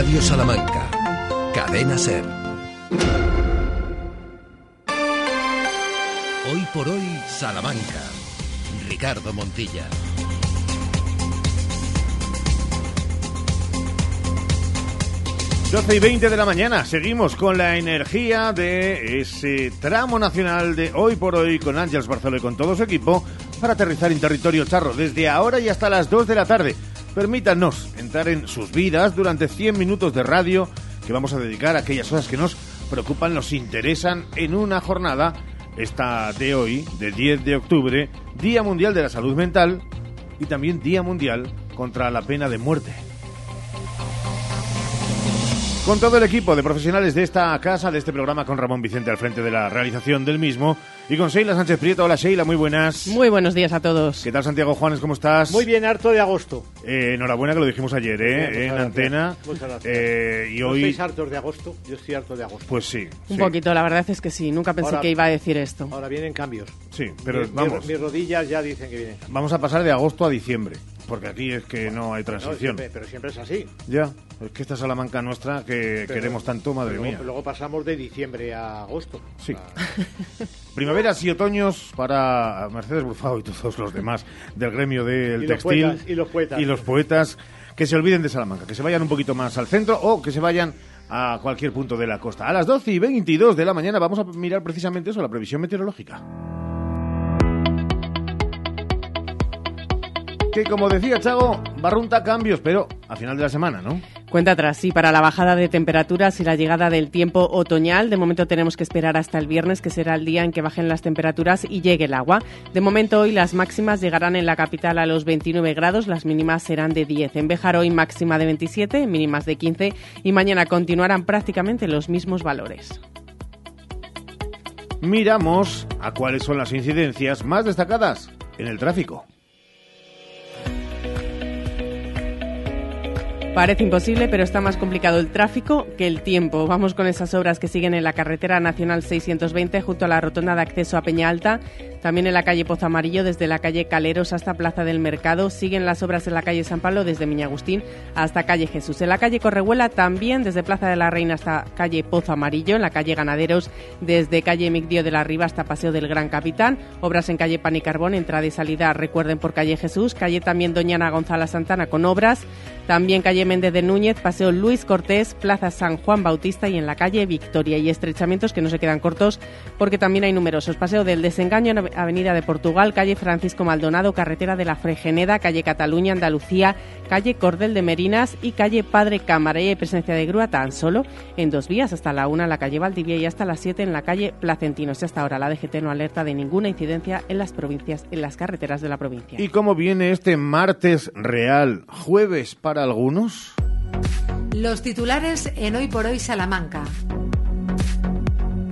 Radio Salamanca. Cadena Ser. Hoy por hoy, Salamanca. Ricardo Montilla. 12 y 20 de la mañana, seguimos con la energía de ese tramo nacional de hoy por hoy con Ángeles Barceló y con todo su equipo para aterrizar en territorio charro desde ahora y hasta las 2 de la tarde. Permítanos entrar en sus vidas durante 100 minutos de radio que vamos a dedicar a aquellas cosas que nos preocupan, nos interesan en una jornada, esta de hoy, de 10 de octubre, Día Mundial de la Salud Mental y también Día Mundial contra la Pena de Muerte. Con todo el equipo de profesionales de esta casa, de este programa, con Ramón Vicente al frente de la realización del mismo, y con Sheila Sánchez Prieto. Hola Sheila, muy buenas. Muy buenos días a todos. ¿Qué tal Santiago Juanes, cómo estás? Muy bien, harto de agosto. Eh, enhorabuena que lo dijimos ayer, ¿eh? Bien, muchas en gracias. antena. Muchas gracias. Eh, y ¿No hoy, estáis hartos de agosto? Yo estoy harto de agosto. pues sí. Un sí, poquito, la verdad es que sí, nunca pensé Ahora- que iba a decir esto. Ahora vienen cambios. Sí, pero Mi- vamos, mis rodillas ya dicen que vienen cambios. vamos a pasar de agosto a diciembre, porque aquí es que no hay No, transición. siempre- pero siempre es así. Ya, es que esta Salamanca nuestra que Pero- queremos tanto, madre luego, mía. Luego pasamos de diciembre a agosto. Sí. Ah, Primaveras y otoños para Mercedes Brufao y todos los demás del gremio del Y los textil. poetas, y los poetas. y los poetas que se olviden de Salamanca, que se vayan un poquito más al centro o que se vayan a cualquier punto de la costa. A las 12 y 22 de la mañana vamos a mirar precisamente eso, la previsión meteorológica. Que como decía Chago, barrunta cambios, pero a final de la semana, ¿no? Cuenta atrás, sí, para la bajada de temperaturas y la llegada del tiempo otoñal. De momento tenemos que esperar hasta el viernes, que será el día en que bajen las temperaturas y llegue el agua. De momento hoy las máximas llegarán en la capital a los 29 grados, las mínimas serán de 10. En Béjar hoy máxima de 27, mínimas de 15 y mañana continuarán prácticamente los mismos valores. Miramos a cuáles son las incidencias más destacadas en el tráfico. Parece imposible, pero está más complicado el tráfico que el tiempo. Vamos con esas obras que siguen en la carretera nacional 620 junto a la rotonda de acceso a Peña Alta. También en la calle Pozo Amarillo, desde la calle Caleros hasta Plaza del Mercado. Siguen las obras en la calle San Pablo, desde Miñagustín hasta calle Jesús. En la calle Correhuela, también desde Plaza de la Reina hasta calle Pozo Amarillo. En la calle Ganaderos, desde calle Migdio de la Riva hasta Paseo del Gran Capitán. Obras en calle Pan y Carbón, entrada y salida, recuerden, por calle Jesús. Calle también Doñana González Santana con obras. También calle Méndez de Núñez, Paseo Luis Cortés, Plaza San Juan Bautista y en la calle Victoria. Y estrechamientos que no se quedan cortos porque también hay numerosos. Paseo del Desengaño en Avenida de Portugal, calle Francisco Maldonado, carretera de la Fregeneda, calle Cataluña, Andalucía, calle Cordel de Merinas y calle Padre Cámara. Y hay presencia de grúa tan solo en dos vías, hasta la una en la calle Valdivia y hasta las siete en la calle Placentinos. Y hasta ahora la DGT no alerta de ninguna incidencia en las provincias, en las carreteras de la provincia. ¿Y cómo viene este martes real? ¿Jueves para algunos? Los titulares en Hoy por Hoy Salamanca.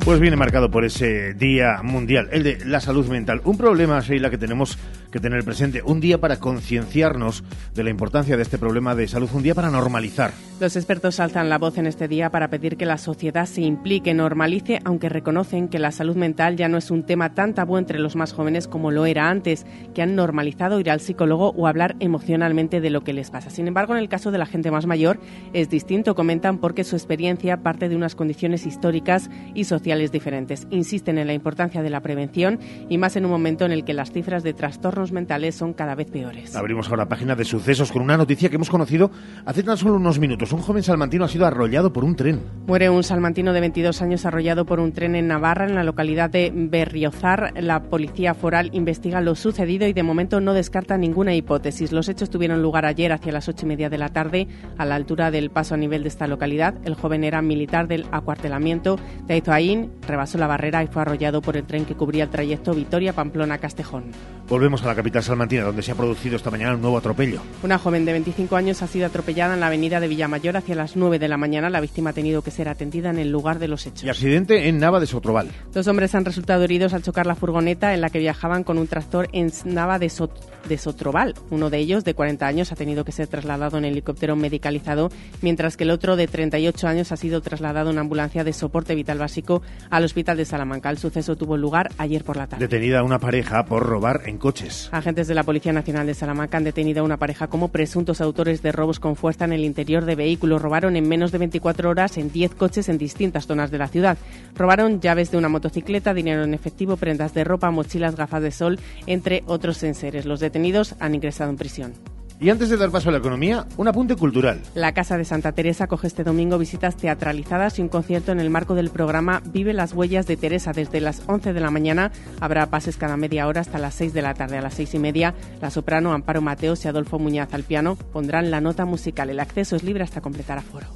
Pues viene marcado por ese Día Mundial, el de la salud mental. Un problema, Sheila, que tenemos que tener presente. Un día para concienciarnos de la importancia de este problema de salud. Un día para normalizar. Los expertos alzan la voz en este día para pedir que la sociedad se implique, normalice, aunque reconocen que la salud mental ya no es un tema tan tabú entre los más jóvenes como lo era antes, que han normalizado ir al psicólogo o hablar emocionalmente de lo que les pasa. Sin embargo, en el caso de la gente más mayor es distinto, comentan, porque su experiencia parte de unas condiciones históricas y sociales diferentes. Insisten en la importancia de la prevención y más en un momento en el que las cifras de trastornos mentales son cada vez peores. Abrimos ahora página de sucesos con una noticia que hemos conocido hace tan solo unos minutos. Un joven salmantino ha sido arrollado por un tren. Muere un salmantino de 22 años arrollado por un tren en Navarra, en la localidad de Berriozar. La policía foral investiga lo sucedido y de momento no descarta ninguna hipótesis. Los hechos tuvieron lugar ayer hacia las ocho y media de la tarde a la altura del paso a nivel de esta localidad. El joven era militar del acuartelamiento de Aizoaín, rebasó la barrera y fue arrollado por el tren que cubría el trayecto Vitoria-Pamplona-Castejón. Volvemos a la capital salmantina, donde se ha producido esta mañana un nuevo atropello. Una joven de 25 años ha sido atropellada en la avenida de Villamayor hacia las 9 de la mañana. La víctima ha tenido que ser atendida en el lugar de los hechos. Y accidente en Nava de Sotroval. Dos hombres han resultado heridos al chocar la furgoneta en la que viajaban con un tractor en Nava de, Sot de Sotroval. Uno de ellos, de 40 años, ha tenido que ser trasladado en helicóptero medicalizado, mientras que el otro, de 38 años, ha sido trasladado en ambulancia de soporte vital básico al hospital de Salamanca. El suceso tuvo lugar ayer por la tarde. Detenida una pareja por robar en coches. Agentes de la Policía Nacional de Salamanca han detenido a una pareja como presuntos autores de robos con fuerza en el interior de vehículos. Robaron en menos de 24 horas en 10 coches en distintas zonas de la ciudad. Robaron llaves de una motocicleta, dinero en efectivo, prendas de ropa, mochilas, gafas de sol, entre otros enseres. Los detenidos han ingresado en prisión. Y antes de dar paso a la economía, un apunte cultural. La Casa de Santa Teresa coge este domingo visitas teatralizadas y un concierto en el marco del programa Vive las huellas de Teresa. Desde las 11 de la mañana habrá pases cada media hora hasta las 6 de la tarde. A las 6 y media, la soprano Amparo Mateos y Adolfo Muñaz al piano pondrán la nota musical. El acceso es libre hasta completar aforo.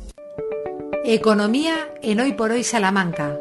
Economía en Hoy por Hoy Salamanca.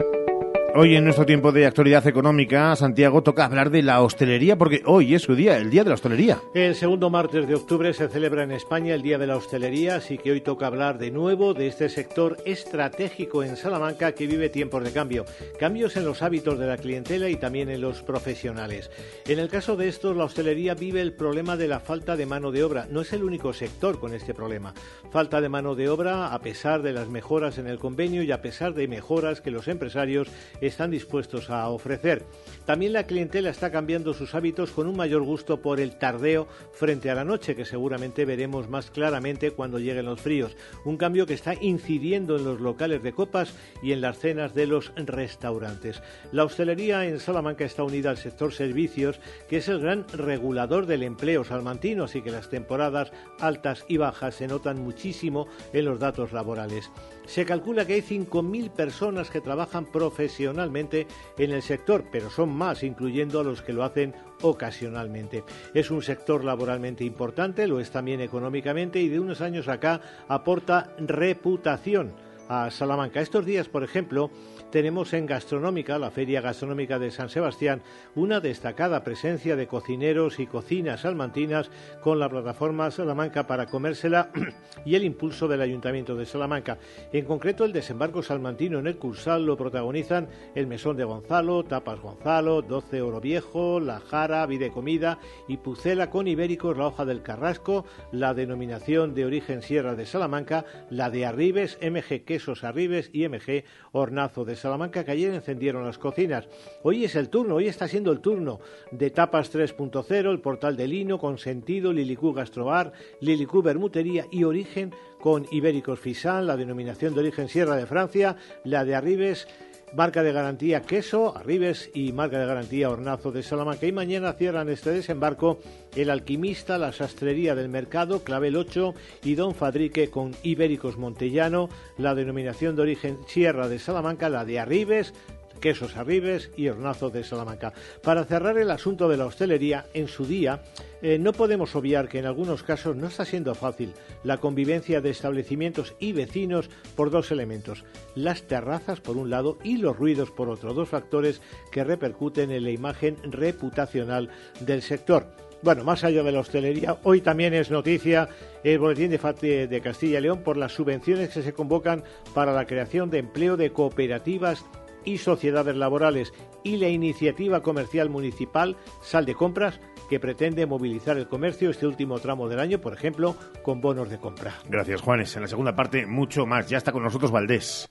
Hoy en nuestro tiempo de actualidad económica, Santiago toca hablar de la hostelería porque hoy es su día, el día de la hostelería. El segundo martes de octubre se celebra en España el Día de la Hostelería, así que hoy toca hablar de nuevo de este sector estratégico en Salamanca que vive tiempos de cambio, cambios en los hábitos de la clientela y también en los profesionales. En el caso de estos, la hostelería vive el problema de la falta de mano de obra. No es el único sector con este problema. Falta de mano de obra a pesar de las mejoras en el convenio y a pesar de mejoras que los empresarios están dispuestos a ofrecer. También la clientela está cambiando sus hábitos con un mayor gusto por el tardeo frente a la noche, que seguramente veremos más claramente cuando lleguen los fríos. Un cambio que está incidiendo en los locales de copas y en las cenas de los restaurantes. La hostelería en Salamanca está unida al sector servicios, que es el gran regulador del empleo salmantino, así que las temporadas altas y bajas se notan muchísimo en los datos laborales. Se calcula que hay 5.000 personas que trabajan profesionalmente en el sector, pero son más, incluyendo a los que lo hacen ocasionalmente. Es un sector laboralmente importante, lo es también económicamente y de unos años acá aporta reputación a Salamanca. Estos días, por ejemplo, tenemos en Gastronómica, la Feria Gastronómica de San Sebastián, una destacada presencia de cocineros y cocinas salmantinas con la plataforma Salamanca para comérsela y el impulso del Ayuntamiento de Salamanca. En concreto, el desembarco salmantino en el Cursal lo protagonizan el Mesón de Gonzalo, Tapas Gonzalo, 12 Oro Viejo, La Jara, Vide Comida y Pucela con Ibéricos, La Hoja del Carrasco, la denominación de origen Sierra de Salamanca, la de Arribes, MG Quesos Arribes y MG Hornazo de Salamanca que ayer encendieron las cocinas. Hoy es el turno, hoy está siendo el turno de Tapas 3.0, el portal de Lino, con sentido, Lilicú Gastrobar, Lilicú Bermutería y Origen con Ibéricos Fisán, la denominación de origen Sierra de Francia, la de Arribes marca de garantía Queso, Arribes y marca de garantía Hornazo de Salamanca. Y mañana cierran este desembarco el Alquimista, la Sastrería del Mercado, Clavel 8 y Don Fadrique con Ibéricos Montellano, la denominación de origen Sierra de Salamanca, la de Arribes, Quesos Arribes y Hornazo de Salamanca. Para cerrar el asunto de la hostelería, en su día, eh, no podemos obviar que en algunos casos no está siendo fácil la convivencia de establecimientos y vecinos por dos elementos, las terrazas por un lado y los ruidos por otro, dos factores que repercuten en la imagen reputacional del sector. Bueno, más allá de la hostelería, hoy también es noticia el Boletín de, de Castilla y León por las subvenciones que se convocan para la creación de empleo de cooperativas y sociedades laborales y la iniciativa comercial municipal Sal de Compras que pretende movilizar el comercio este último tramo del año, por ejemplo, con bonos de compra. Gracias, Juanes. En la segunda parte, mucho más. Ya está con nosotros Valdés.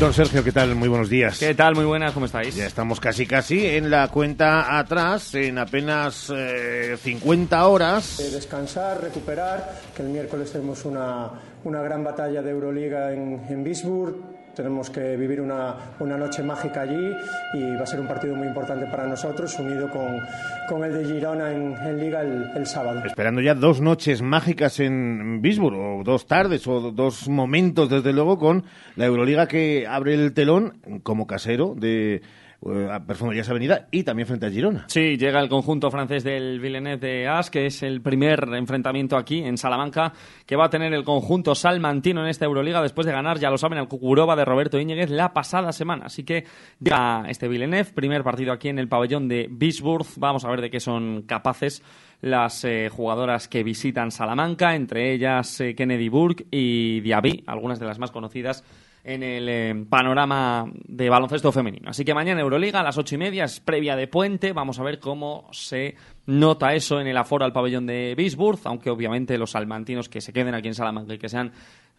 Don Sergio, ¿qué tal? Muy buenos días. ¿Qué tal? Muy buenas, ¿cómo estáis? Ya estamos casi casi en la cuenta atrás, en apenas 50 eh, horas. Eh, descansar, recuperar, que el miércoles tenemos una, una gran batalla de Euroliga en, en tenemos que vivir una, una, noche mágica allí y va a ser un partido muy importante para nosotros, unido con, con el de Girona en, en Liga el, el, sábado. Esperando ya dos noches mágicas en Bisburg, o dos tardes, o dos momentos, desde luego, con la Euroliga que abre el telón como casero de a Perfumerías Avenida y también frente a Girona. Sí, llega el conjunto francés del Villeneuve de As, que es el primer enfrentamiento aquí en Salamanca que va a tener el conjunto salmantino en esta Euroliga después de ganar, ya lo saben, al Cucuroba de Roberto Íñiguez la pasada semana. Así que ya este Villeneuve, primer partido aquí en el pabellón de Bisburg. Vamos a ver de qué son capaces las eh, jugadoras que visitan Salamanca, entre ellas eh, Kennedy Burke y Diaby, algunas de las más conocidas en el eh, panorama de baloncesto femenino. Así que mañana Euroliga a las ocho y media es previa de puente. Vamos a ver cómo se nota eso en el aforo al pabellón de Bisburg, aunque obviamente los salmantinos que se queden aquí en Salamanca y que sean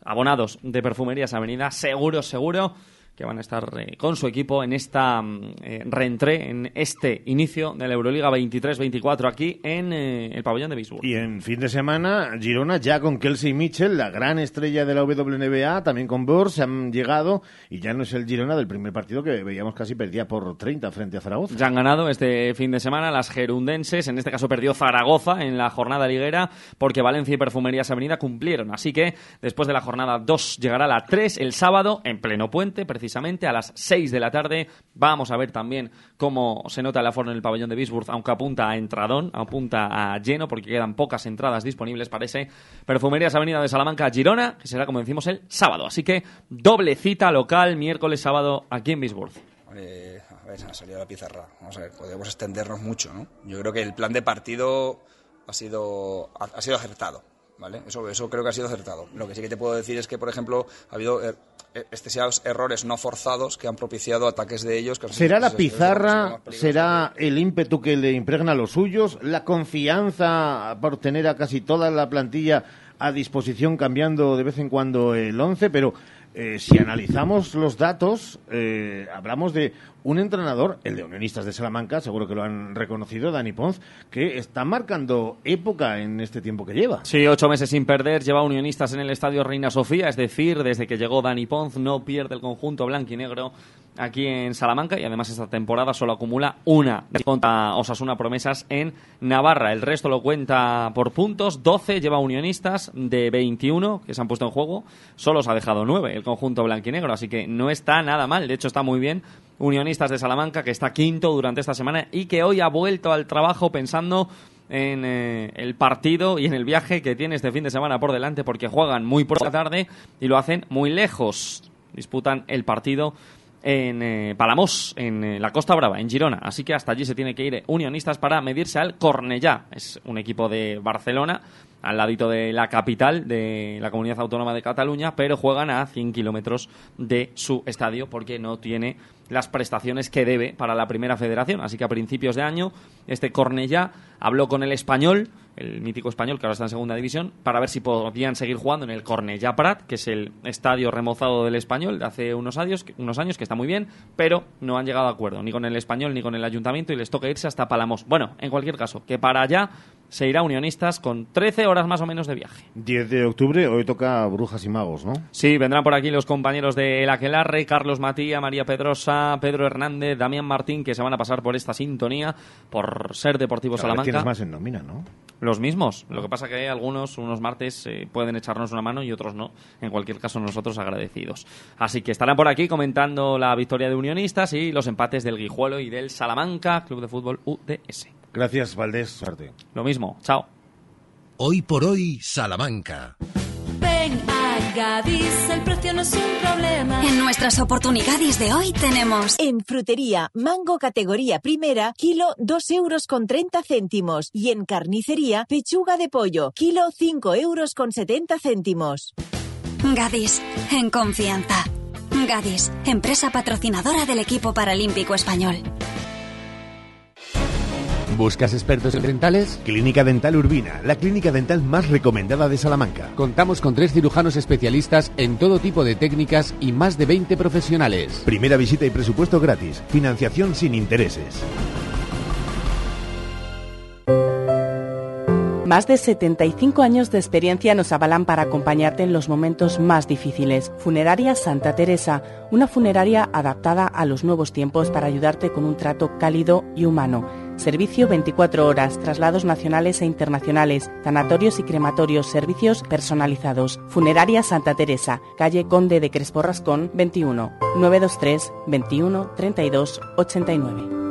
abonados de Perfumerías Avenida, seguro, seguro que van a estar eh, con su equipo en esta mm, eh, reentré, en este inicio de la Euroliga 23-24 aquí en eh, el pabellón de Bisburg. Y en fin de semana, Girona ya con Kelsey Mitchell, la gran estrella de la WNBA, también con Bors, se han llegado y ya no es el Girona del primer partido que veíamos casi perdía por 30 frente a Zaragoza. Ya han ganado este fin de semana las gerundenses, en este caso perdió Zaragoza en la jornada liguera porque Valencia y Perfumerías Avenida cumplieron. Así que después de la jornada 2 llegará la 3 el sábado en pleno puente, precisamente a las 6 de la tarde. Vamos a ver también cómo se nota el aforo en el pabellón de Bisburg, aunque apunta a entradón, apunta a lleno porque quedan pocas entradas disponibles para ese Perfumerías Avenida de Salamanca Girona, que será como decimos el sábado. Así que doble cita local miércoles sábado aquí en Bisburg. Eh, a ver, ha salido la pizarra. Vamos podemos extendernos mucho, ¿no? Yo creo que el plan de partido ha sido, ha sido acertado. ¿Vale? Eso, eso creo que ha sido acertado. Lo que sí que te puedo decir es que, por ejemplo, ha habido er, excesivos errores no forzados que han propiciado ataques de ellos. Que ¿Será la pizarra, será el ímpetu que le impregna a los suyos, la confianza por tener a casi toda la plantilla a disposición cambiando de vez en cuando el once? Pero eh, si analizamos los datos, eh, hablamos de un entrenador, el de Unionistas de Salamanca, seguro que lo han reconocido, Dani Ponz, que está marcando época en este tiempo que lleva. Sí, ocho meses sin perder, lleva Unionistas en el Estadio Reina Sofía, es decir, desde que llegó Dani Ponz no pierde el conjunto blanco y negro aquí en Salamanca y además esta temporada solo acumula una contra Osasuna Promesas en Navarra. El resto lo cuenta por puntos, 12 lleva Unionistas de 21 que se han puesto en juego, solo se ha dejado 9 el conjunto blanquinegro, así que no está nada mal, de hecho está muy bien Unionistas de Salamanca, que está quinto durante esta semana y que hoy ha vuelto al trabajo pensando en eh, el partido y en el viaje que tiene este fin de semana por delante porque juegan muy por la tarde y lo hacen muy lejos. Disputan el partido en eh, Palamos, en eh, la Costa Brava, en Girona. Así que hasta allí se tiene que ir Unionistas para medirse al Cornellá. Es un equipo de Barcelona, al ladito de la capital de la comunidad autónoma de Cataluña, pero juegan a 100 kilómetros de su estadio porque no tiene las prestaciones que debe para la primera federación. Así que a principios de año, este Cornellá habló con el español, el mítico español que ahora está en segunda división, para ver si podían seguir jugando en el Cornellá Prat, que es el estadio remozado del español de hace unos años, unos años, que está muy bien, pero no han llegado a acuerdo ni con el español ni con el ayuntamiento y les toca irse hasta Palamos. Bueno, en cualquier caso, que para allá se irá Unionistas con 13 horas más o menos de viaje. 10 de octubre, hoy toca Brujas y Magos, ¿no? Sí, vendrán por aquí los compañeros de El Aquelarre, Carlos Matía, María Pedrosa, Pedro Hernández, Damián Martín, que se van a pasar por esta sintonía, por ser Deportivo Salamanca. Tienes más en nómina, ¿no? Los mismos. Lo que pasa que algunos, unos martes, eh, pueden echarnos una mano y otros no. En cualquier caso, nosotros agradecidos. Así que estarán por aquí comentando la victoria de Unionistas y los empates del Guijuelo y del Salamanca, Club de Fútbol UDS. Gracias, Valdés. Suerte. Lo mismo. Chao. Hoy por hoy, Salamanca. Ven a Gadis, el precio no es un problema. En nuestras oportunidades de hoy tenemos En frutería, mango categoría primera, kilo 2 euros con 30 céntimos. Y en carnicería, pechuga de pollo, kilo 5 euros con 70 céntimos. Gadis, en confianza. Gadis, empresa patrocinadora del equipo paralímpico español. ¿Buscas expertos en dentales? Clínica Dental Urbina, la clínica dental más recomendada de Salamanca. Contamos con tres cirujanos especialistas en todo tipo de técnicas y más de 20 profesionales. Primera visita y presupuesto gratis. Financiación sin intereses. Más de 75 años de experiencia nos avalan para acompañarte en los momentos más difíciles. Funeraria Santa Teresa, una funeraria adaptada a los nuevos tiempos para ayudarte con un trato cálido y humano. Servicio 24 horas, traslados nacionales e internacionales, tanatorios y crematorios, servicios personalizados. Funeraria Santa Teresa, calle Conde de Crespo Rascón 21, 923 21 32 89.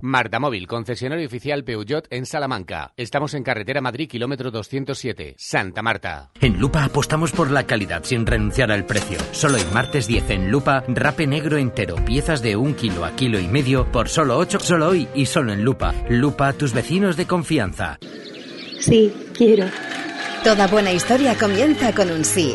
Marta Móvil, concesionario oficial Peugeot en Salamanca. Estamos en carretera Madrid, kilómetro 207, Santa Marta. En Lupa apostamos por la calidad sin renunciar al precio. Solo el martes 10 en Lupa, rape negro entero, piezas de un kilo a kilo y medio por solo 8, solo hoy y solo en Lupa. Lupa, tus vecinos de confianza. Sí, quiero. Toda buena historia comienza con un sí.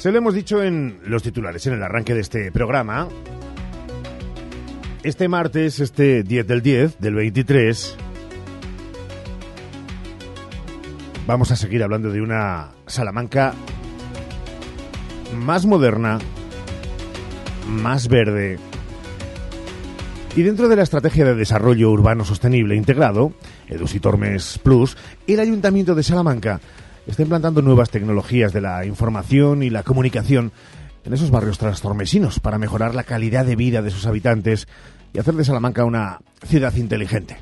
Se lo hemos dicho en los titulares, en el arranque de este programa. Este martes, este 10 del 10, del 23, vamos a seguir hablando de una Salamanca más moderna, más verde. Y dentro de la estrategia de desarrollo urbano sostenible integrado, Edusitormes Plus, el Ayuntamiento de Salamanca está implantando nuevas tecnologías de la información y la comunicación en esos barrios trastormesinos para mejorar la calidad de vida de sus habitantes y hacer de Salamanca una ciudad inteligente.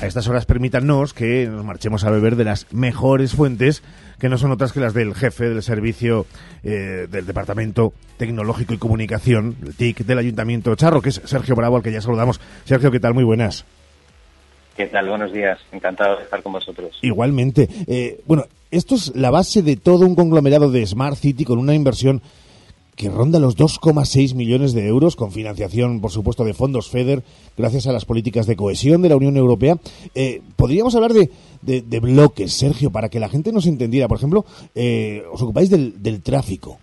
A estas horas permítanos que nos marchemos a beber de las mejores fuentes, que no son otras que las del jefe del servicio eh, del Departamento Tecnológico y Comunicación, el TIC, del Ayuntamiento Charro, que es Sergio Bravo, al que ya saludamos. Sergio, ¿qué tal? Muy buenas. ¿Qué tal? Buenos días. Encantado de estar con vosotros. Igualmente. Eh, bueno, esto es la base de todo un conglomerado de Smart City con una inversión que ronda los 2,6 millones de euros, con financiación, por supuesto, de fondos FEDER, gracias a las políticas de cohesión de la Unión Europea. Eh, podríamos hablar de, de, bloques, Sergio, para que la gente nos entendiera. Por ejemplo, eh, os ocupáis del, del tráfico.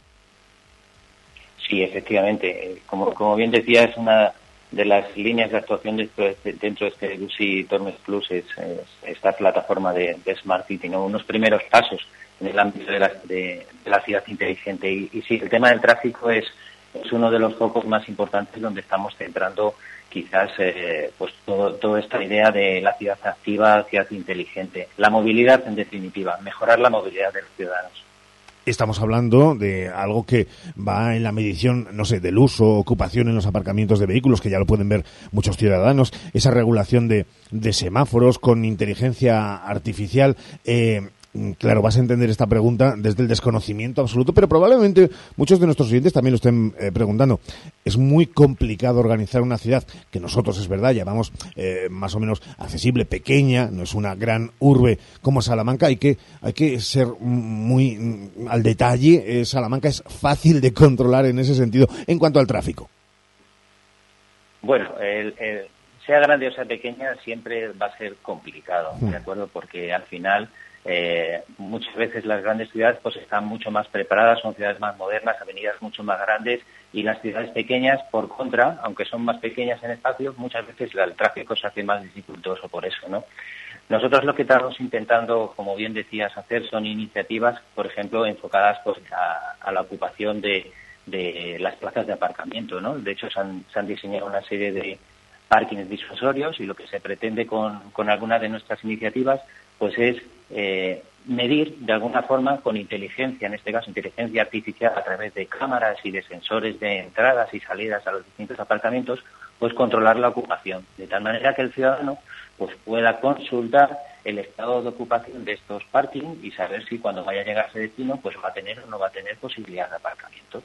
Sí, efectivamente. Como, como bien decía, es una de las líneas de actuación dentro de este, este Lucy Tormes Plus es, esta plataforma de, Smart City, ¿no? unos primeros pasos en el ámbito de la, de, la ciudad inteligente. Y, y, sí, el tema del tráfico es, es uno de los focos más importantes donde estamos centrando quizás eh, pues todo, toda esta idea de la ciudad activa, ciudad inteligente. La movilidad, en definitiva, mejorar la movilidad de los ciudadanos. Estamos hablando de algo que va en la medición, no sé, del uso, ocupación en los aparcamientos de vehículos, que ya lo pueden ver muchos ciudadanos, esa regulación de, semáforos con inteligencia artificial. Eh, claro, vas a entender esta pregunta desde el desconocimiento absoluto, pero probablemente muchos de nuestros oyentes también lo estén eh, preguntando. Es muy complicado organizar una ciudad que nosotros, es verdad, llamamos eh, más o menos accesible, pequeña, no es una gran urbe como Salamanca. Hay que, hay que ser muy mm, al detalle. Eh, Salamanca es fácil de controlar en ese sentido en cuanto al tráfico. Bueno, sea grande o sea pequeña, siempre va a ser complicado, ¿de mm. acuerdo? Porque al final eh, muchas veces las grandes ciudades pues están mucho más preparadas, son ciudades más modernas, avenidas mucho más grandes y las ciudades pequeñas, por contra, aunque son más pequeñas en espacio, muchas veces el tráfico se hace más dificultoso por eso, ¿no? Nosotros lo que estamos intentando, como bien decías, hacer son iniciativas, por ejemplo, enfocadas pues, a, la ocupación de, las plazas de aparcamiento, ¿no? De hecho, se han, diseñado una serie de parkings disuasorios y lo que se pretende con, con algunas de nuestras iniciativas pues es eh, medir de alguna forma con inteligencia, en este caso inteligencia artificial a través de cámaras y de sensores de entradas y salidas a los distintos apartamentos, pues controlar la ocupación, de tal manera que el ciudadano pues pueda consultar el estado de ocupación de estos parkings y saber si cuando vaya a llegar a ese destino pues va a tener o no va a tener posibilidad de aparcamiento.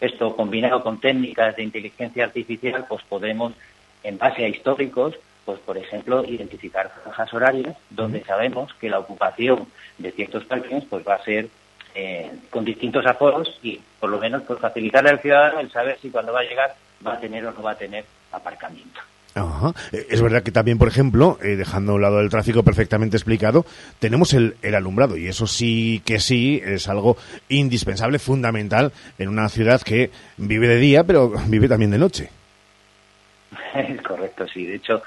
Esto combinado con técnicas de inteligencia artificial pues podemos en base a históricos pues por ejemplo, identificar franjas horarias donde sabemos que la ocupación de ciertos parkings pues va a ser eh, con distintos aforos y por lo menos pues facilitarle al ciudadano el saber si cuando va a llegar va a tener o no va a tener aparcamiento. Ajá. Eh, es verdad que también, por ejemplo, eh, dejando a un lado del tráfico perfectamente explicado, tenemos el, el, alumbrado y eso sí que sí es algo indispensable, fundamental en una ciudad que vive de día pero vive también de noche. Es correcto, sí. De hecho,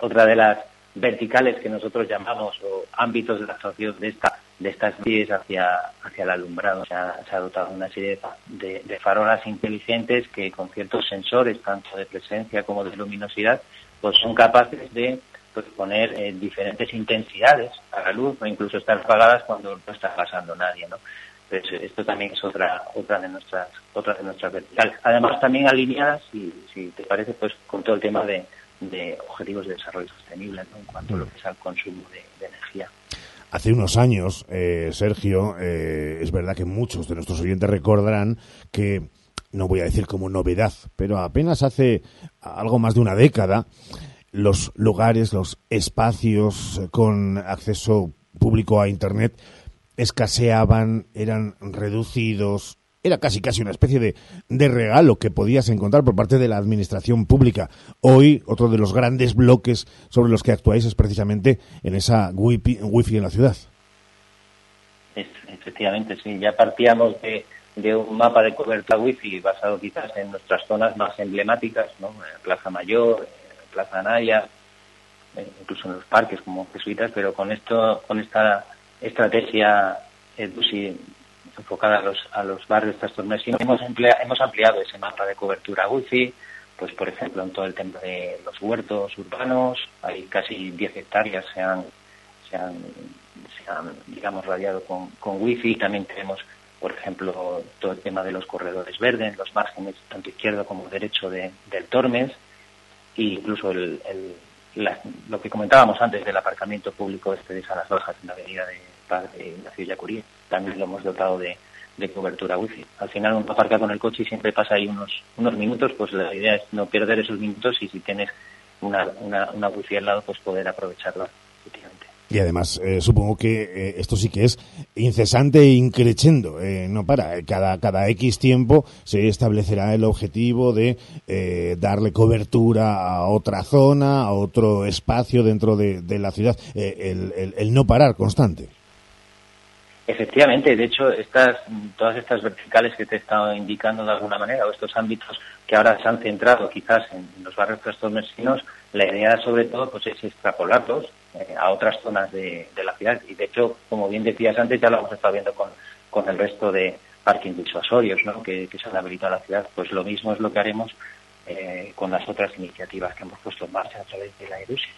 otra de las verticales que nosotros llamamos o ámbitos de la actuación de esta de estas vías hacia hacia el alumbrado. Se ha, se ha dotado una serie de, de, farolas inteligentes que con ciertos sensores tanto de presencia como de luminosidad pues son capaces de pues, poner eh, diferentes intensidades a la luz o incluso estar apagadas cuando no está pasando nadie no entonces, esto también es otra otra de nuestras otra de nuestras verticales. Además también alineadas si, si te parece pues con todo el tema de de objetivos de desarrollo sostenible en cuanto a lo que es al consumo de, energía. Hace unos años, eh, Sergio, eh, es verdad que muchos de nuestros oyentes recordarán que, no voy a decir como novedad, pero apenas hace algo más de una década, los lugares, los espacios con acceso público a Internet escaseaban, eran reducidos, era casi casi una especie de, de, regalo que podías encontrar por parte de la administración pública. Hoy, otro de los grandes bloques sobre los que actuáis es precisamente en esa wifi, wifi en la ciudad. efectivamente, sí. Ya partíamos de, de, un mapa de cobertura wifi basado quizás en nuestras zonas más emblemáticas, ¿no? Plaza Mayor, Plaza Naya, eh, incluso en los parques como jesuitas, pero con esto, con esta estrategia EDUSI enfocada a los, a los barrios trastornesinos, hemos, hemos ampliado ese mapa de cobertura wifi, pues por ejemplo en todo el tema de los huertos urbanos, hay casi 10 hectáreas se han, se han digamos, radiado con, con wifi, también tenemos por ejemplo, todo el tema de los corredores verdes, los márgenes tanto izquierdo como derecho de, del Tormes, e incluso el, el, lo que comentábamos antes del aparcamiento público este de Salas Bajas en la avenida de de Ignacio Yacurí, también lo hemos dotado de, cobertura wifi. Al final uno aparca con el coche y siempre pasa ahí unos, unos minutos, pues la idea es no perder esos minutos y si tienes una, una, una wifi al lado, pues poder aprovecharla. Y además, eh, supongo que eh, esto sí que es incesante e increchendo, eh, no para. Cada, cada X tiempo se establecerá el objetivo de darle cobertura a otra zona, a otro espacio dentro de, de la ciudad. El, el, el, no parar constante. Efectivamente, de hecho, estas, todas estas verticales que te he estado indicando de alguna manera, o estos ámbitos que ahora se han centrado quizás en los barrios trastornesinos, la idea sobre todo pues es extrapolarlos eh, a otras zonas de, la ciudad. Y de hecho, como bien decías antes, ya lo hemos estado viendo con, con el resto de parking disuasorios ¿no? que, se han habilitado a la ciudad. Pues lo mismo es lo que haremos eh, con las otras iniciativas que hemos puesto en marcha a través de la ERUSI.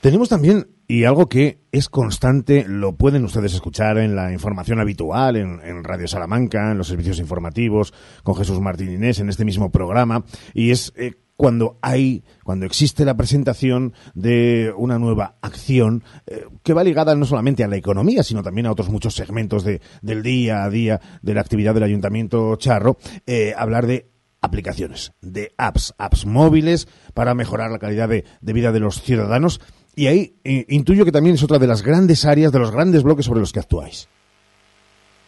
Tenemos también, y algo que es constante, lo pueden ustedes escuchar en la información habitual, en, Radio Salamanca, en los servicios informativos, con Jesús Martín Inés, en este mismo programa, y es eh, cuando hay, cuando existe la presentación de una nueva acción eh, que va ligada no solamente a la economía, sino también a otros muchos segmentos de, del día a día de la actividad del Ayuntamiento Charro, eh, hablar de aplicaciones, de apps, apps móviles para mejorar la calidad de vida de los ciudadanos y ahí eh, intuyo que también es otra de las grandes áreas, de los grandes bloques sobre los que actuáis.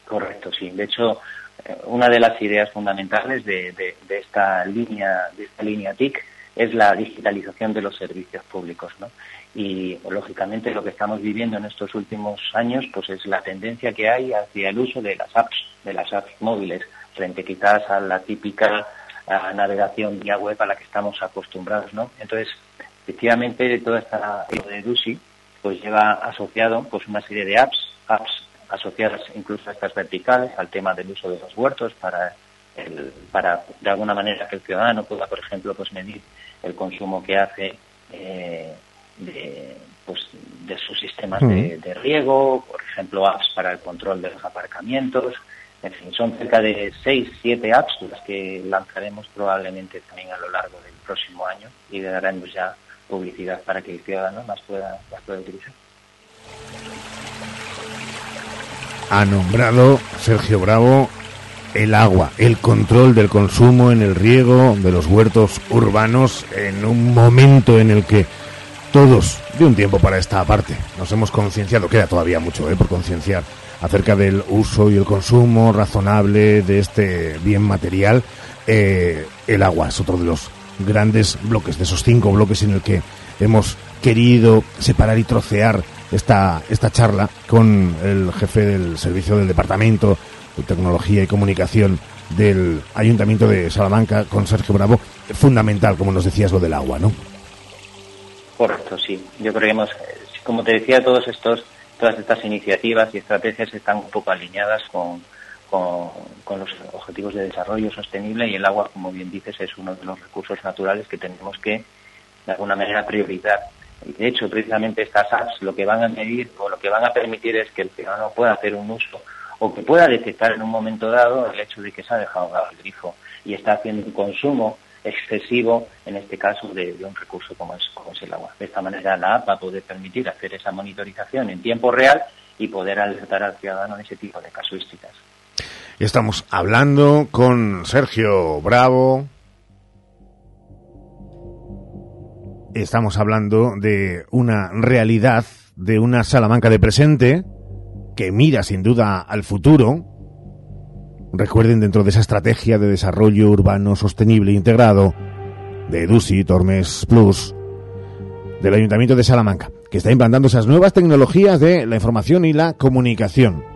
Correcto, sí. De hecho, eh, una de las ideas fundamentales de, esta línea, de esta línea TIC, es la digitalización de los servicios públicos, ¿no? Y lógicamente lo que estamos viviendo en estos últimos años, pues es la tendencia que hay hacia el uso de las apps, de las apps móviles, frente quizás a la típica navegación vía web a la que estamos acostumbrados, ¿no? Entonces, efectivamente toda esta de DUSI pues lleva asociado pues una serie de apps, apps asociadas incluso a estas verticales, al tema del uso de los huertos para el, para de alguna manera que el ciudadano pueda, por ejemplo, pues medir el consumo que hace eh, de, pues, de sus sistemas de, de, riego, por ejemplo, apps para el control de los aparcamientos. En fin, son cerca de 6, 7 apps las que lanzaremos probablemente también a lo largo del próximo año y daremos ya publicidad para que el ciudadano las pueda, utilizar. Ha nombrado Sergio Bravo el agua, el control del consumo en el riego de los huertos urbanos en un momento en el que todos, de un tiempo para esta parte, nos hemos concienciado, queda todavía mucho ¿eh? por concienciar acerca del uso y el consumo razonable de este bien material. Eh, el agua es otro de los grandes bloques, de esos cinco bloques en el que hemos querido separar y trocear esta, esta charla con el jefe del servicio del Departamento de Tecnología y Comunicación del Ayuntamiento de Salamanca, con Sergio Bravo, fundamental, como nos decías, lo del agua, ¿no? Correcto, sí. Yo creo que hemos, como te decía, todos estos, todas estas iniciativas y estrategias están un poco alineadas con, con, los objetivos de desarrollo sostenible y el agua, como bien dices, es uno de los recursos naturales que tenemos que, de alguna manera, priorizar. De hecho, precisamente estas apps lo que van a medir o lo que van a permitir es que el ciudadano pueda hacer un uso o que pueda detectar en un momento dado el hecho de que se ha dejado el grifo y está haciendo un consumo excesivo, en este caso, de, un recurso como es, como es el agua. De esta manera la app va a poder permitir hacer esa monitorización en tiempo real y poder alertar al ciudadano de ese tipo de casuísticas. Estamos hablando con Sergio Bravo. Estamos hablando de una realidad, de una Salamanca de presente que mira sin duda al futuro. Recuerden dentro de esa estrategia de desarrollo urbano sostenible e integrado de EDUSI, Tormes Plus, del Ayuntamiento de Salamanca, que está implantando esas nuevas tecnologías de la información y la comunicación.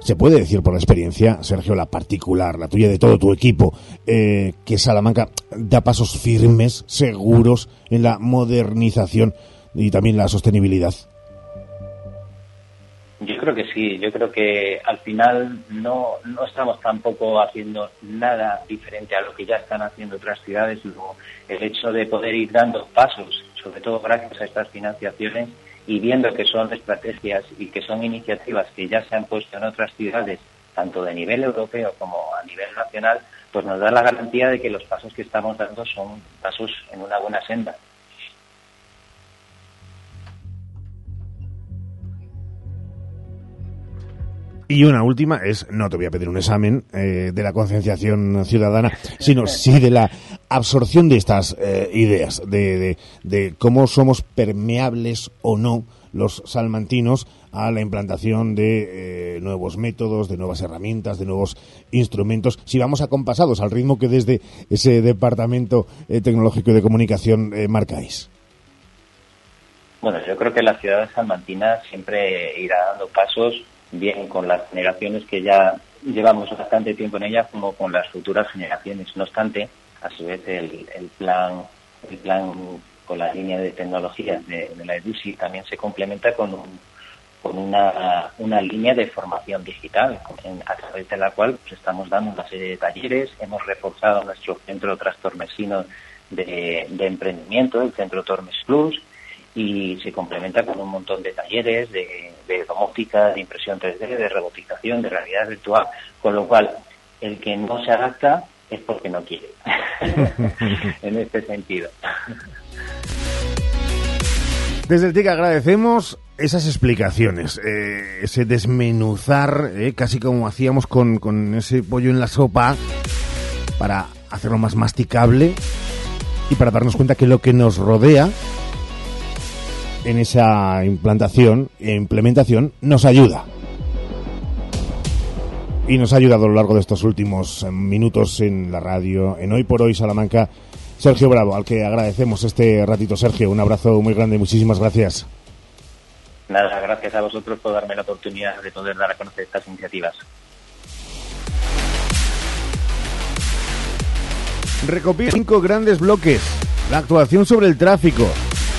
Se puede decir por la experiencia, Sergio, la particular, la tuya de todo tu equipo, eh, que Salamanca da pasos firmes, seguros en la modernización y también la sostenibilidad. Yo creo que sí, yo creo que al final no, no estamos tampoco haciendo nada diferente a lo que ya están haciendo otras ciudades. Luego, el hecho de poder ir dando pasos, sobre todo gracias a estas financiaciones, y viendo que son estrategias y que son iniciativas que ya se han puesto en otras ciudades, tanto de nivel europeo como a nivel nacional, pues nos da la garantía de que los pasos que estamos dando son pasos en una buena senda. Y una última es, no te voy a pedir un examen eh, de la concienciación ciudadana, sino sí de la absorción de estas eh, ideas, de, de, cómo somos permeables o no los salmantinos a la implantación de eh, nuevos métodos, de nuevas herramientas, de nuevos instrumentos, si vamos acompasados al ritmo que desde ese Departamento Tecnológico y de Comunicación marcáis. Bueno, yo creo que la ciudad de salmantina siempre irá dando pasos bien con las generaciones que ya llevamos bastante tiempo en ellas como con las futuras generaciones. No obstante, a su vez el, el plan el plan con la línea de tecnologías de, la EDUSI también se complementa con con una, una línea de formación digital a través de la cual pues, estamos dando una serie de talleres, hemos reforzado nuestro centro trastormesino de, de emprendimiento, el Centro Tormes Plus, y se complementa con un montón de talleres de, de domótica, de impresión 3D, de robotización, de realidad virtual, con lo cual el que no se adapta es porque no quiere, en este sentido. Desde el TIC agradecemos esas explicaciones, eh, ese desmenuzar, eh, casi como hacíamos con, con ese pollo en la sopa, para hacerlo más masticable y para darnos cuenta que lo que nos rodea en esa implantación e implementación nos ayuda. Y nos ha ayudado a lo largo de estos últimos eh, minutos en la radio, en Hoy por Hoy Salamanca, Sergio Bravo, al que agradecemos este ratito. Sergio, un abrazo muy grande, muchísimas gracias. Nada, gracias a vosotros por darme la oportunidad de poder dar a conocer estas iniciativas. Recopila cinco grandes bloques. La actuación sobre el tráfico,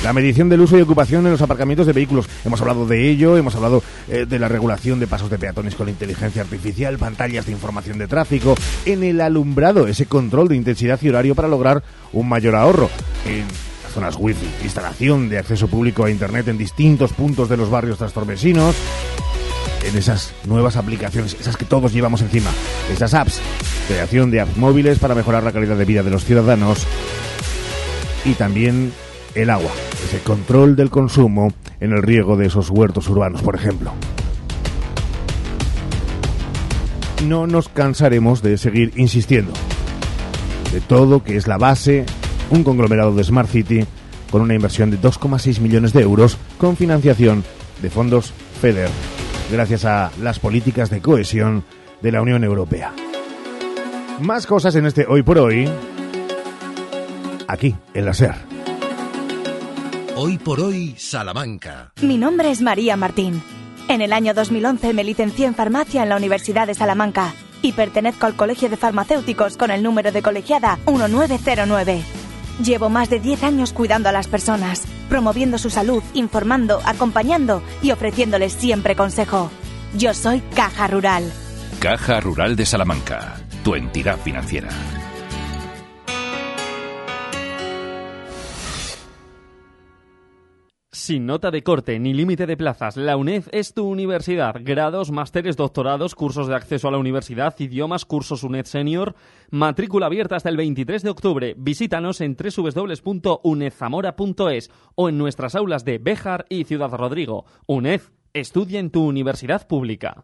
la medición del uso y ocupación en los aparcamientos de vehículos. Hemos hablado de ello, hemos hablado eh, de la regulación de pasos de peatones con inteligencia artificial, pantallas de información de tráfico, en el alumbrado, ese control de intensidad y horario para lograr un mayor ahorro. En zonas wifi, instalación de acceso público a Internet en distintos puntos de los barrios trastormesinos, en esas nuevas aplicaciones, esas que todos llevamos encima, esas apps, creación de apps móviles para mejorar la calidad de vida de los ciudadanos y también el agua, ese control del consumo en el riego de esos huertos urbanos, por ejemplo. No nos cansaremos de seguir insistiendo. De todo que es la base, un conglomerado de Smart City con una inversión de 2,6 millones de euros con financiación de fondos FEDER, gracias a las políticas de cohesión de la Unión Europea. Más cosas en este Hoy por Hoy, aquí en la SER. Hoy por hoy, Salamanca. Mi nombre es María Martín. En el año 2011 me licencié en farmacia en la Universidad de Salamanca y pertenezco al Colegio de Farmacéuticos con el número de colegiada 1909. Llevo más de 10 años cuidando a las personas, promoviendo su salud, informando, acompañando y ofreciéndoles siempre consejo. Yo soy Caja Rural. Caja Rural de Salamanca, tu entidad financiera. Sin nota de corte ni límite de plazas. La UNED es tu universidad. Grados, másteres, doctorados, cursos de acceso a la universidad, idiomas, cursos UNED Senior. Matrícula abierta hasta el 23 de octubre. Visítanos en www.unedzamora.es o en nuestras aulas de Béjar y Ciudad Rodrigo. UNED, estudia en tu universidad pública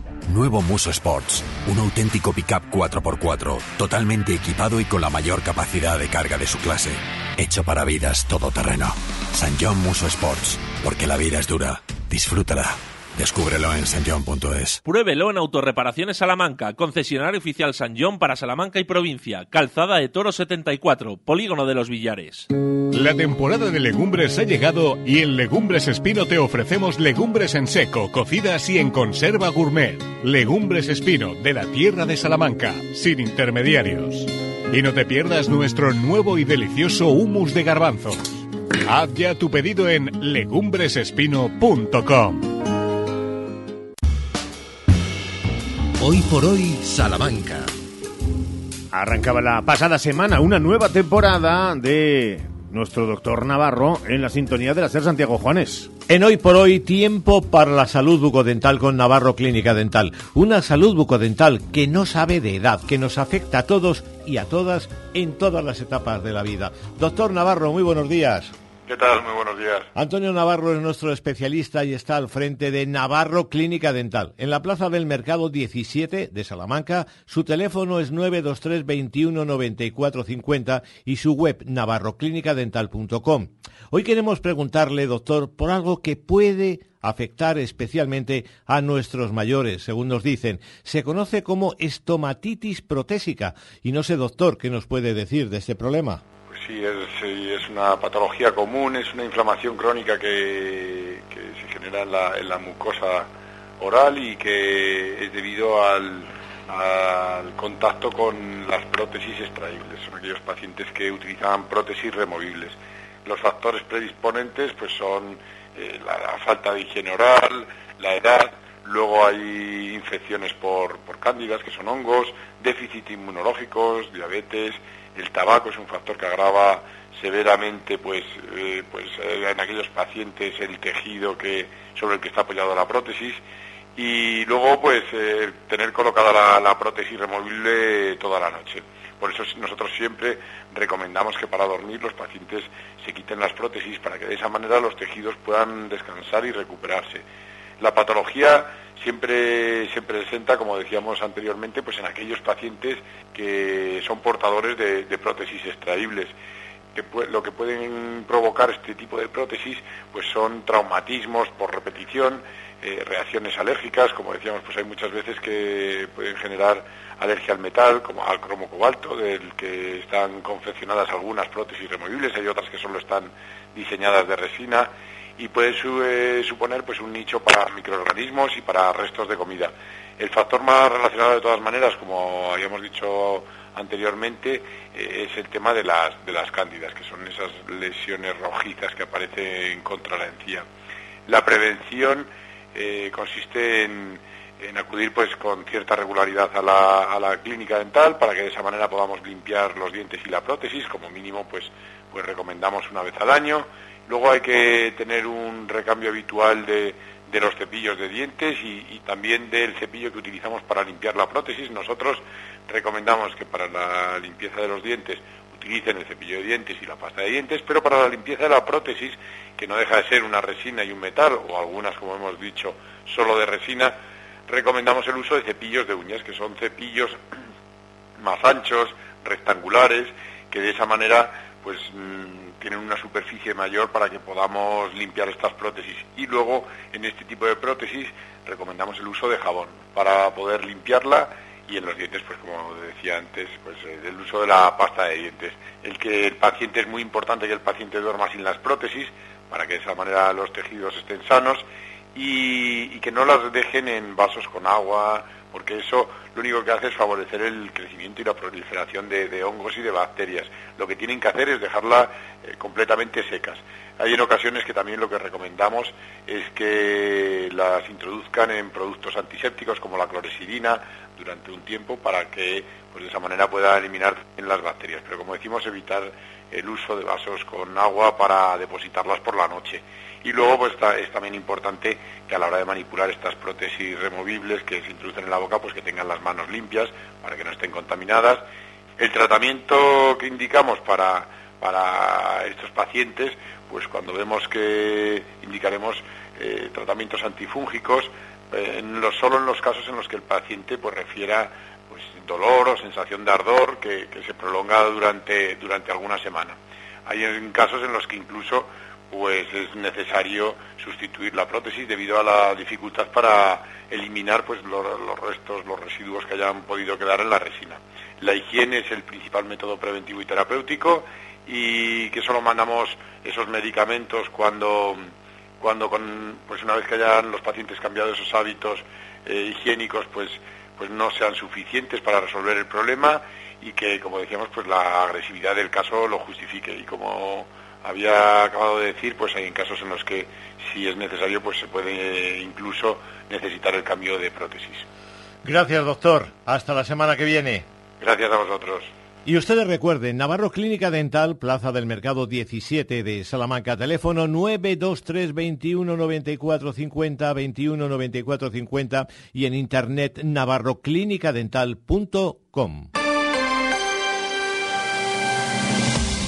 Nuevo Muso Sports, un auténtico pickup 4x4, totalmente equipado y con la mayor capacidad de carga de su clase. Hecho para vidas todoterreno. San John Muso Sports, porque la vida es dura. Disfrútala. Descúbrelo en sanjon.es. Pruébelo en Autorreparaciones Salamanca, concesionario oficial San John para Salamanca y provincia. Calzada de Toro 74, Polígono de los Villares. La temporada de legumbres ha llegado y en Legumbres Espino te ofrecemos legumbres en seco, cocidas y en conserva gourmet. Legumbres Espino, de la tierra de Salamanca, sin intermediarios. Y no te pierdas nuestro nuevo y delicioso humus de garbanzos. Haz ya tu pedido en legumbresespino.com. Hoy por hoy, Salamanca. Arrancaba la pasada semana una nueva temporada de nuestro doctor Navarro en la sintonía de la SER Santiago Juanes. En hoy por hoy, tiempo para la salud bucodental con Navarro Clínica Dental. Una salud bucodental que no sabe de edad, que nos afecta a todos y a todas en todas las etapas de la vida. Doctor Navarro, muy buenos días. Muy buenos días. Antonio Navarro es nuestro especialista y está al frente de Navarro Clínica Dental. En la Plaza del Mercado 17 de Salamanca, su teléfono es 923 21 94 50 y su web navarroclinicadental.com. Hoy queremos preguntarle, doctor, por algo que puede afectar especialmente a nuestros mayores, según nos dicen. Se conoce como estomatitis protésica. Y no sé, doctor, ¿qué nos puede decir de este problema? Sí, es, una patología común, es una inflamación crónica que, se genera en la, mucosa oral y que es debido al, contacto con las prótesis extraíbles. Son aquellos pacientes que utilizan prótesis removibles. Los factores predisponentes pues son eh, la, falta de higiene oral, la edad, luego hay infecciones por, por cándidas, que son hongos, déficit inmunológicos, diabetes, el tabaco es un factor que agrava severamente pues, eh, pues eh, en aquellos pacientes el tejido que, sobre el que está apoyado la prótesis y luego pues eh, tener colocada la, prótesis removible toda la noche. Por eso nosotros siempre recomendamos que para dormir los pacientes se quiten las prótesis para que de esa manera los tejidos puedan descansar y recuperarse. La patología siempre se presenta, como decíamos anteriormente, pues en aquellos pacientes que son portadores de, prótesis extraíbles. lo que pueden provocar este tipo de prótesis pues son traumatismos por repetición, eh, reacciones alérgicas, como decíamos, pues hay muchas veces que pueden generar alergia al metal, como al cromo cobalto, del que están confeccionadas algunas prótesis removibles, hay otras que solo están diseñadas de resina y puede eh, suponer pues un nicho para microorganismos y para restos de comida. El factor más relacionado de todas maneras, como habíamos dicho anteriormente, eh, es el tema de las, de las cándidas, que son esas lesiones rojizas que aparecen contra la encía. La prevención eh, consiste en, acudir pues con cierta regularidad a la, a la clínica dental para que de esa manera podamos limpiar los dientes y la prótesis, como mínimo pues, pues recomendamos una vez al año Luego hay que tener un recambio habitual de, los cepillos de dientes y, también del cepillo que utilizamos para limpiar la prótesis. Nosotros recomendamos que para la limpieza de los dientes utilicen el cepillo de dientes y la pasta de dientes, pero para la limpieza de la prótesis, que no deja de ser una resina y un metal, o algunas, como hemos dicho, solo de resina, recomendamos el uso de cepillos de uñas, que son cepillos más anchos, rectangulares, que de esa manera pues mm, tienen una superficie mayor para que podamos limpiar estas prótesis. Y luego, en este tipo de prótesis, recomendamos el uso de jabón para poder limpiarla y en los dientes, pues como decía antes, pues eh, el uso de la pasta de dientes. El que el paciente es muy importante que el paciente duerma sin las prótesis para que de esa manera los tejidos estén sanos y, y que no las dejen en vasos con agua, porque eso lo único que hace es favorecer el crecimiento y la proliferación de, hongos y de bacterias. Lo que tienen que hacer es dejarla eh, completamente secas. Hay en ocasiones que también lo que recomendamos es que las introduzcan en productos antisépticos como la clorexidina durante un tiempo para que pues de esa manera pueda eliminar las bacterias. Pero como decimos, evitar el uso de vasos con agua para depositarlas por la noche. Y luego pues es también importante que a la hora de manipular estas prótesis removibles que se introducen en la boca, pues que tengan las manos limpias para que no estén contaminadas. El tratamiento que indicamos para, para estos pacientes, pues cuando vemos que indicaremos eh, tratamientos antifúngicos, eh, solo en los casos en los que el paciente pues refiera pues, dolor o sensación de ardor que, se prolonga durante, durante alguna semana. Hay casos en los que incluso pues es necesario sustituir la prótesis debido a la dificultad para eliminar pues los, restos, los residuos que hayan podido quedar en la resina. La higiene es el principal método preventivo y terapéutico y que solo mandamos esos medicamentos cuando cuando con, pues una vez que hayan los pacientes cambiado esos hábitos eh, higiénicos pues pues no sean suficientes para resolver el problema y que como decíamos pues la agresividad del caso lo justifique y como había acabado de decir, pues hay casos en los que si es necesario, pues se puede incluso necesitar el cambio de prótesis. Gracias, doctor. Hasta la semana que viene. Gracias a vosotros. Y ustedes recuerden, Navarro Clínica Dental, Plaza del Mercado 17 de Salamanca, teléfono 923 21 94 50 21 94 50 y en internet navarroclinicadental.com.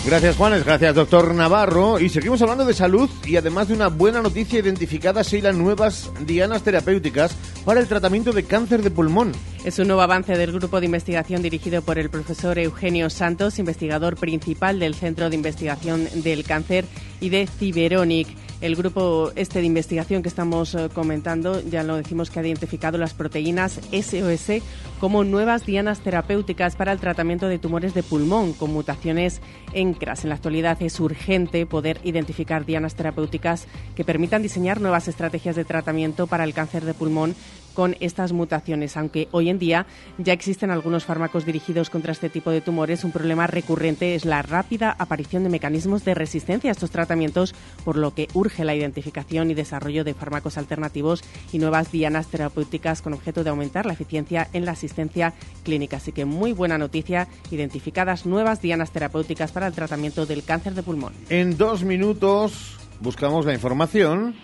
Gracias Juanes, gracias doctor Navarro. Y seguimos hablando de salud y además de una buena noticia identificada, Sheila, nuevas dianas terapéuticas para el tratamiento de cáncer de pulmón. Es un nuevo avance del grupo de investigación dirigido por el profesor Eugenio Santos, investigador principal del Centro de Investigación del Cáncer y de Ciberonic. El grupo este de investigación que estamos eh, comentando, ya lo decimos que ha identificado las proteínas SOS como nuevas dianas terapéuticas para el tratamiento de tumores de pulmón con mutaciones en CRAS. En la actualidad es urgente poder identificar dianas terapéuticas que permitan diseñar nuevas estrategias de tratamiento para el cáncer de pulmón con estas mutaciones. Aunque hoy en día ya existen algunos fármacos dirigidos contra este tipo de tumores, un problema recurrente es la rápida aparición de mecanismos de resistencia a estos tratamientos, por lo que urge la identificación y desarrollo de fármacos alternativos y nuevas dianas terapéuticas con objeto de aumentar la eficiencia en la asistencia clínica. Así que muy buena noticia, identificadas nuevas dianas terapéuticas para el tratamiento del cáncer de pulmón. En dos minutos buscamos la información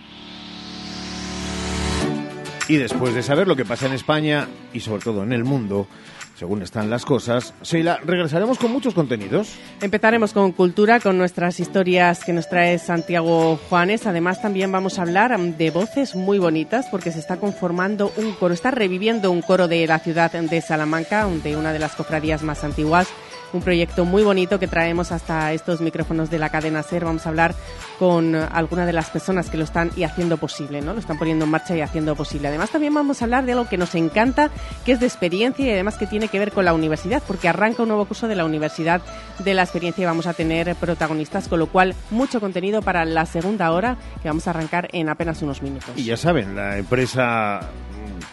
y después de saber lo que pasa en España y sobre todo en el mundo, según están las cosas, Sheila, regresaremos con muchos contenidos. Empezaremos con cultura, con nuestras historias que nos trae Santiago Juanes. Además, también vamos a hablar de voces muy bonitas porque se está conformando un coro, está reviviendo un coro de la ciudad de Salamanca, de una de las cofradías más antiguas un proyecto muy bonito que traemos hasta estos micrófonos de la cadena SER. Vamos a hablar con algunas de las personas que lo están y haciendo posible, ¿no? Lo están poniendo en marcha y haciendo posible. Además, también vamos a hablar de algo que nos encanta, que es de experiencia y además que tiene que ver con la universidad, porque arranca un nuevo curso de la Universidad de la Experiencia y vamos a tener protagonistas, con lo cual mucho contenido para la segunda hora que vamos a arrancar en apenas unos minutos. Y ya saben, la empresa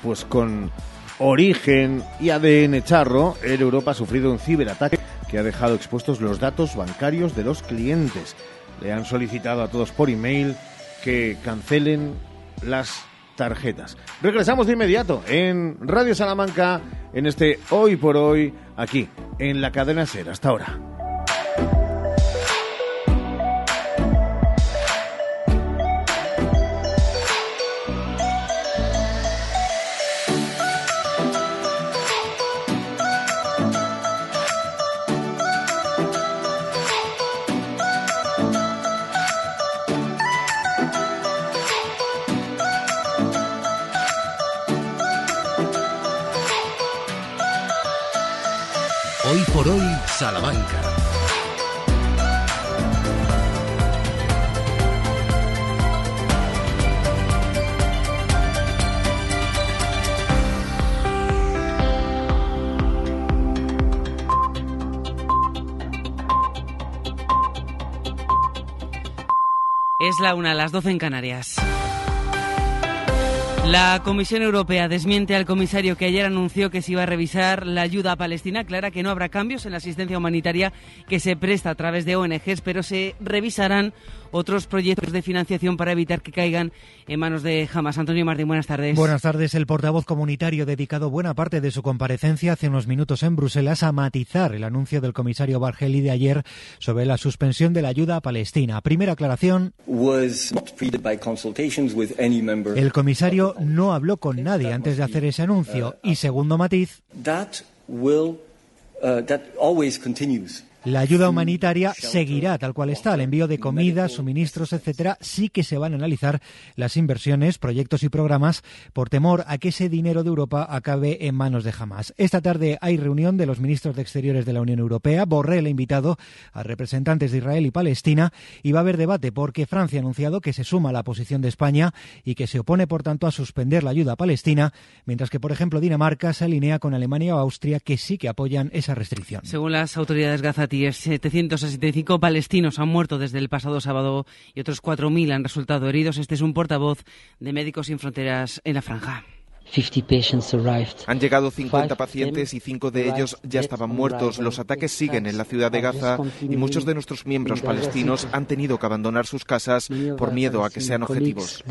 pues con origen y ADN charro, Air Europa ha sufrido un ciberataque que ha dejado expuestos los datos bancarios de los clientes. Le han solicitado a todos por email que cancelen las tarjetas. Regresamos de inmediato en Radio Salamanca, en este Hoy por Hoy, aquí, en la cadena SER. Hasta ahora. Salamanca. Es la una, las doce en Canarias. La Comisión Europea desmiente al comisario que ayer anunció que se iba a revisar la ayuda a Palestina. Aclara que no habrá cambios en la asistencia humanitaria que se presta a través de ONGs, pero se revisarán otros proyectos de financiación para evitar que caigan en manos de Hamas. Antonio Martín, buenas tardes. Buenas tardes. El portavoz comunitario dedicado buena parte de su comparecencia hace unos minutos en Bruselas a matizar el anuncio del comisario Bargeli de ayer sobre la suspensión de la ayuda a Palestina. Primera aclaración. El comisario no habló con nadie antes de hacer ese anuncio. Y segundo matiz. La ayuda humanitaria seguirá tal cual está. El envío de comida, suministros, etcétera, sí que se van a analizar las inversiones, proyectos y programas por temor a que ese dinero de Europa acabe en manos de Hamas. Esta tarde hay reunión de los ministros de Exteriores de la Unión Europea. Borrell ha invitado a representantes de Israel y Palestina y va a haber debate porque Francia ha anunciado que se suma a la posición de España y que se opone, por tanto, a suspender la ayuda a Palestina, mientras que, por ejemplo, Dinamarca se alinea con Alemania o Austria que sí que apoyan esa restricción. Según las autoridades gazati 765 palestinos han muerto desde el pasado sábado y otros 4.000 han resultado heridos. Este es un portavoz de Médicos Sin Fronteras en la franja. Han llegado 50 pacientes y cinco de ellos ya estaban muertos. Los ataques siguen en la ciudad de Gaza y muchos de nuestros miembros palestinos han tenido que abandonar sus casas por miedo a que sean objetivos.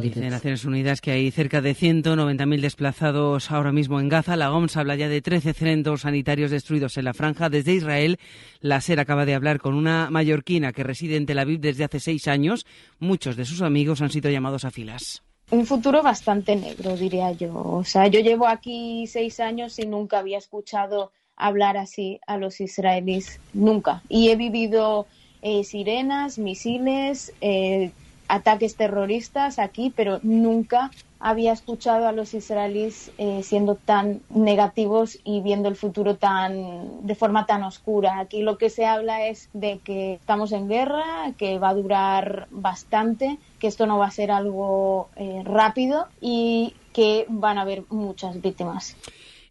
Dice Naciones Unidas que hay cerca de 190.000 desplazados ahora mismo en Gaza. La OMS habla ya de 13 centros sanitarios destruidos en la franja. Desde Israel, la SER acaba de hablar con una mallorquina que reside en Tel Aviv desde hace seis años. Muchos de sus amigos han sido llamados a filas un futuro bastante negro, diría yo. O sea, yo llevo aquí seis años y nunca había escuchado hablar así a los israelíes, nunca. Y he vivido eh, sirenas, misiles, eh, ataques terroristas aquí, pero nunca había escuchado a los israelíes eh, siendo tan negativos y viendo el futuro tan de forma tan oscura. Aquí lo que se habla es de que estamos en guerra, que va a durar bastante, que esto no va a ser algo eh, rápido y que van a haber muchas víctimas.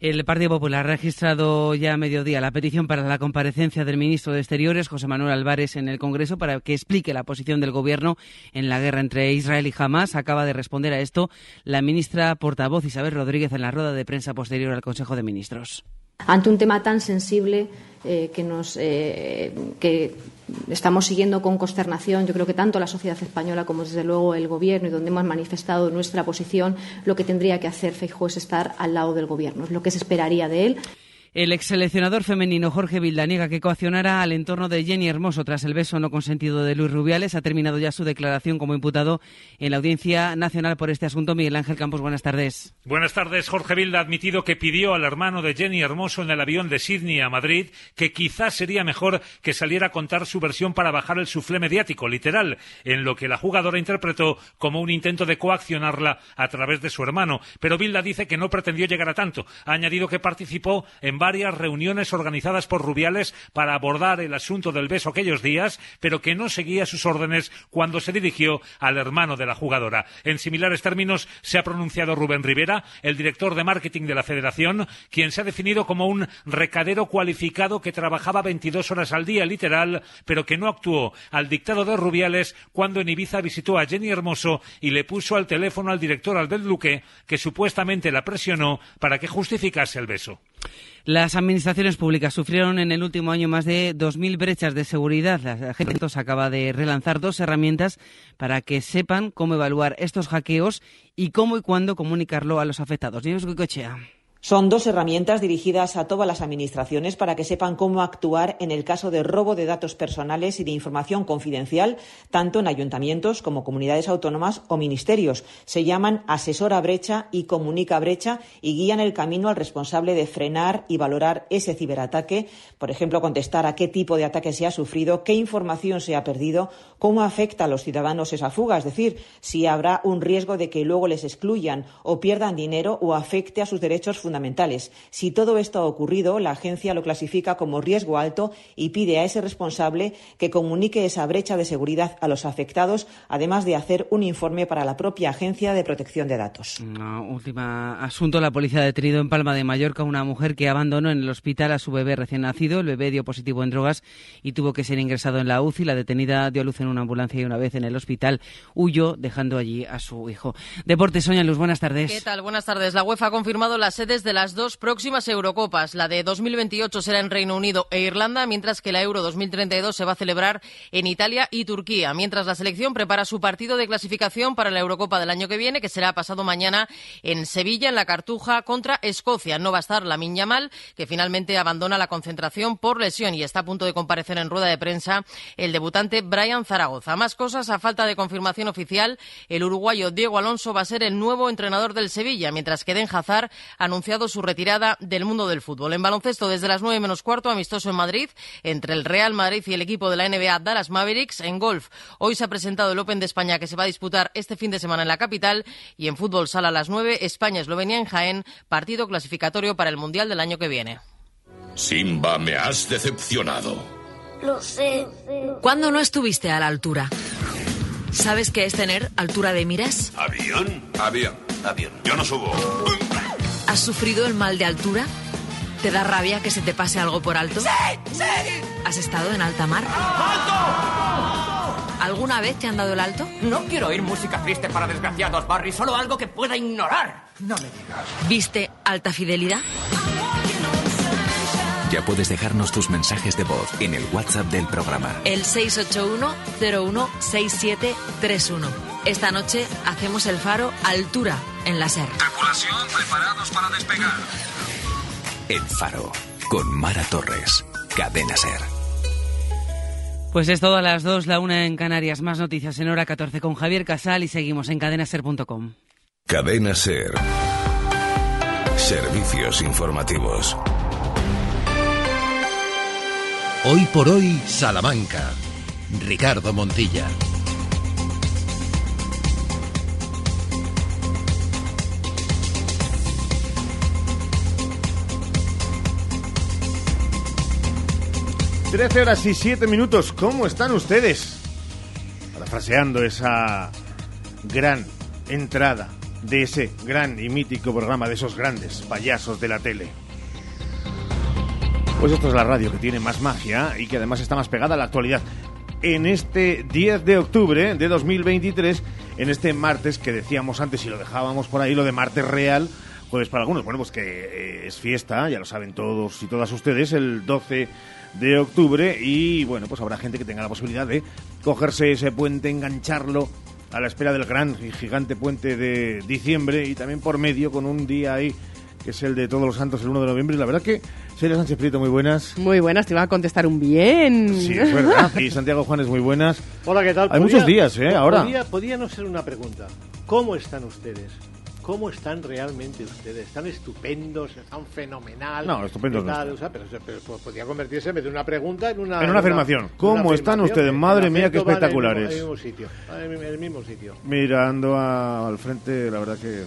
El Partido Popular ha registrado ya a mediodía la petición para la comparecencia del ministro de Exteriores, José Manuel Álvarez, en el Congreso para que explique la posición del Gobierno en la guerra entre Israel y Hamas. Acaba de responder a esto la ministra portavoz Isabel Rodríguez en la rueda de prensa posterior al Consejo de Ministros. Ante un tema tan sensible eh, que, nos, eh, que estamos siguiendo con consternación, yo creo que tanto la sociedad española como desde luego el Gobierno y donde hemos manifestado nuestra posición, lo que tendría que hacer Feijóo es estar al lado del Gobierno, es lo que se esperaría de él. El ex seleccionador femenino Jorge Vildaniega, que coaccionara al entorno de Jenny Hermoso tras el beso no consentido de Luis Rubiales, ha terminado ya su declaración como imputado en la Audiencia Nacional por este asunto. Miguel Ángel Campos, buenas tardes. Buenas tardes. Jorge Vilda ha admitido que pidió al hermano de Jenny Hermoso en el avión de Sydney a Madrid que quizás sería mejor que saliera a contar su versión para bajar el suflé mediático, literal, en lo que la jugadora interpretó como un intento de coaccionarla a través de su hermano. Pero Vilda dice que no pretendió llegar a tanto. Ha añadido que participó en varias reuniones organizadas por Rubiales para abordar el asunto del beso aquellos días, pero que no seguía sus órdenes cuando se dirigió al hermano de la jugadora. En similares términos se ha pronunciado Rubén Rivera, el director de marketing de la Federación, quien se ha definido como un recadero cualificado que trabajaba 22 horas al día, literal, pero que no actuó al dictado de Rubiales cuando en Ibiza visitó a Jenny Hermoso y le puso al teléfono al director Albert Luque, que supuestamente la presionó para que justificase el beso. Las administraciones públicas sufrieron en el último año más de 2.000 brechas de seguridad. La gente acaba de relanzar dos herramientas para que sepan cómo evaluar estos hackeos y cómo y cuándo comunicarlo a los afectados. Son dos herramientas dirigidas a todas las administraciones para que sepan cómo actuar en el caso de robo de datos personales y de información confidencial, tanto en ayuntamientos como comunidades autónomas o ministerios. Se llaman Asesora Brecha y Comunica Brecha y guían el camino al responsable de frenar y valorar ese ciberataque, por ejemplo, contestar a qué tipo de ataque se ha sufrido, qué información se ha perdido, cómo afecta a los ciudadanos esa fuga, es decir, si habrá un riesgo de que luego les excluyan o pierdan dinero o afecte a sus derechos fundamentales fundamentales. Si todo esto ha ocurrido, la agencia lo clasifica como riesgo alto y pide a ese responsable que comunique esa brecha de seguridad a los afectados, además de hacer un informe para la propia Agencia de Protección de Datos. último asunto. La policía ha detenido en Palma de Mallorca a una mujer que abandonó en el hospital a su bebé recién nacido. El bebé dio positivo en drogas y tuvo que ser ingresado en la UCI. La detenida dio a luz en una ambulancia y una vez en el hospital huyó, dejando allí a su hijo. Deportes, Soña Luz, buenas tardes. ¿Qué tal? Buenas tardes. La UEFA ha confirmado las sedes de las dos próximas Eurocopas. La de 2028 será en Reino Unido e Irlanda, mientras que la Euro 2032 se va a celebrar en Italia y Turquía. Mientras la selección prepara su partido de clasificación para la Eurocopa del año que viene, que será pasado mañana en Sevilla, en la Cartuja, contra Escocia. No va a estar la Mal, que finalmente abandona la concentración por lesión y está a punto de comparecer en rueda de prensa el debutante Brian Zaragoza. Más cosas, a falta de confirmación oficial, el uruguayo Diego Alonso va a ser el nuevo entrenador del Sevilla, mientras que Den Hazard ha anunciado su retirada del mundo del fútbol. En baloncesto, desde las nueve menos cuarto, amistoso en Madrid, entre el Real Madrid y el equipo de la NBA Dallas Mavericks. En golf, hoy se ha presentado el Open de España que se va a disputar este fin de semana en la capital y en fútbol sala a las nueve, España-Eslovenia en Jaén, partido clasificatorio para el Mundial del año que viene. Simba, me has decepcionado. Lo sé. ¿Cuándo no estuviste a la altura? ¿Sabes qué es tener altura de miras? ¿Avión? Avión, avión. Yo no subo. ¿Has sufrido el mal de altura? ¿Te da rabia que se te pase algo por alto? ¡Sí! ¡Sí! ¿Has estado en alta mar? ¡Alto! ¿Alguna vez te han dado el alto? No quiero oír música triste para desgraciados, Barry, solo algo que pueda ignorar. No me digas. ¿Viste alta fidelidad? Ya puedes dejarnos tus mensajes de voz en el WhatsApp del programa. El 681-016731. Esta noche hacemos el faro altura en la SER. Tripulación, preparados para despegar. El faro, con Mara Torres. Cadena SER. Pues es todo a las 2, la una en Canarias. Más noticias en hora 14 con Javier Casal y seguimos en cadenaser.com. Cadena Ser. Servicios informativos. Hoy por hoy, Salamanca. Ricardo Montilla. Trece horas y siete minutos. ¿Cómo están ustedes? Parafraseando esa gran entrada de ese gran y mítico programa de esos grandes payasos de la tele. Pues esto es la radio que tiene más magia y que además está más pegada a la actualidad. En este 10 de octubre de 2023, en este martes que decíamos antes y lo dejábamos por ahí, lo de martes real, jueves para algunos, bueno, pues que eh, es fiesta, ya lo saben todos y todas ustedes, el 12 de octubre y bueno, pues habrá gente que tenga la posibilidad de cogerse ese puente, engancharlo a la espera del gran y gigante puente de diciembre y también por medio con un día ahí que es el de Todos los Santos el 1 de noviembre. Y la verdad que Celia Sánchez Prieto, muy buenas. Muy buenas, te iba a contestar un bien. Sí, es verdad. Y Santiago Juanes, muy buenas. Hola, ¿qué tal? Hay muchos días, ¿eh? Ahora. Podía, podía no ser una pregunta. ¿Cómo están ustedes? ¿Cómo están realmente ustedes? ¿Están estupendos? ¿Están fenomenal? No, estupendos no o sea, pero, pero, podría convertirse en vez de una pregunta en una... En una afirmación. ¿Cómo están ustedes? Madre mía, qué espectaculares. En el mismo sitio. En el mismo sitio. Mirando a, al frente, la verdad que...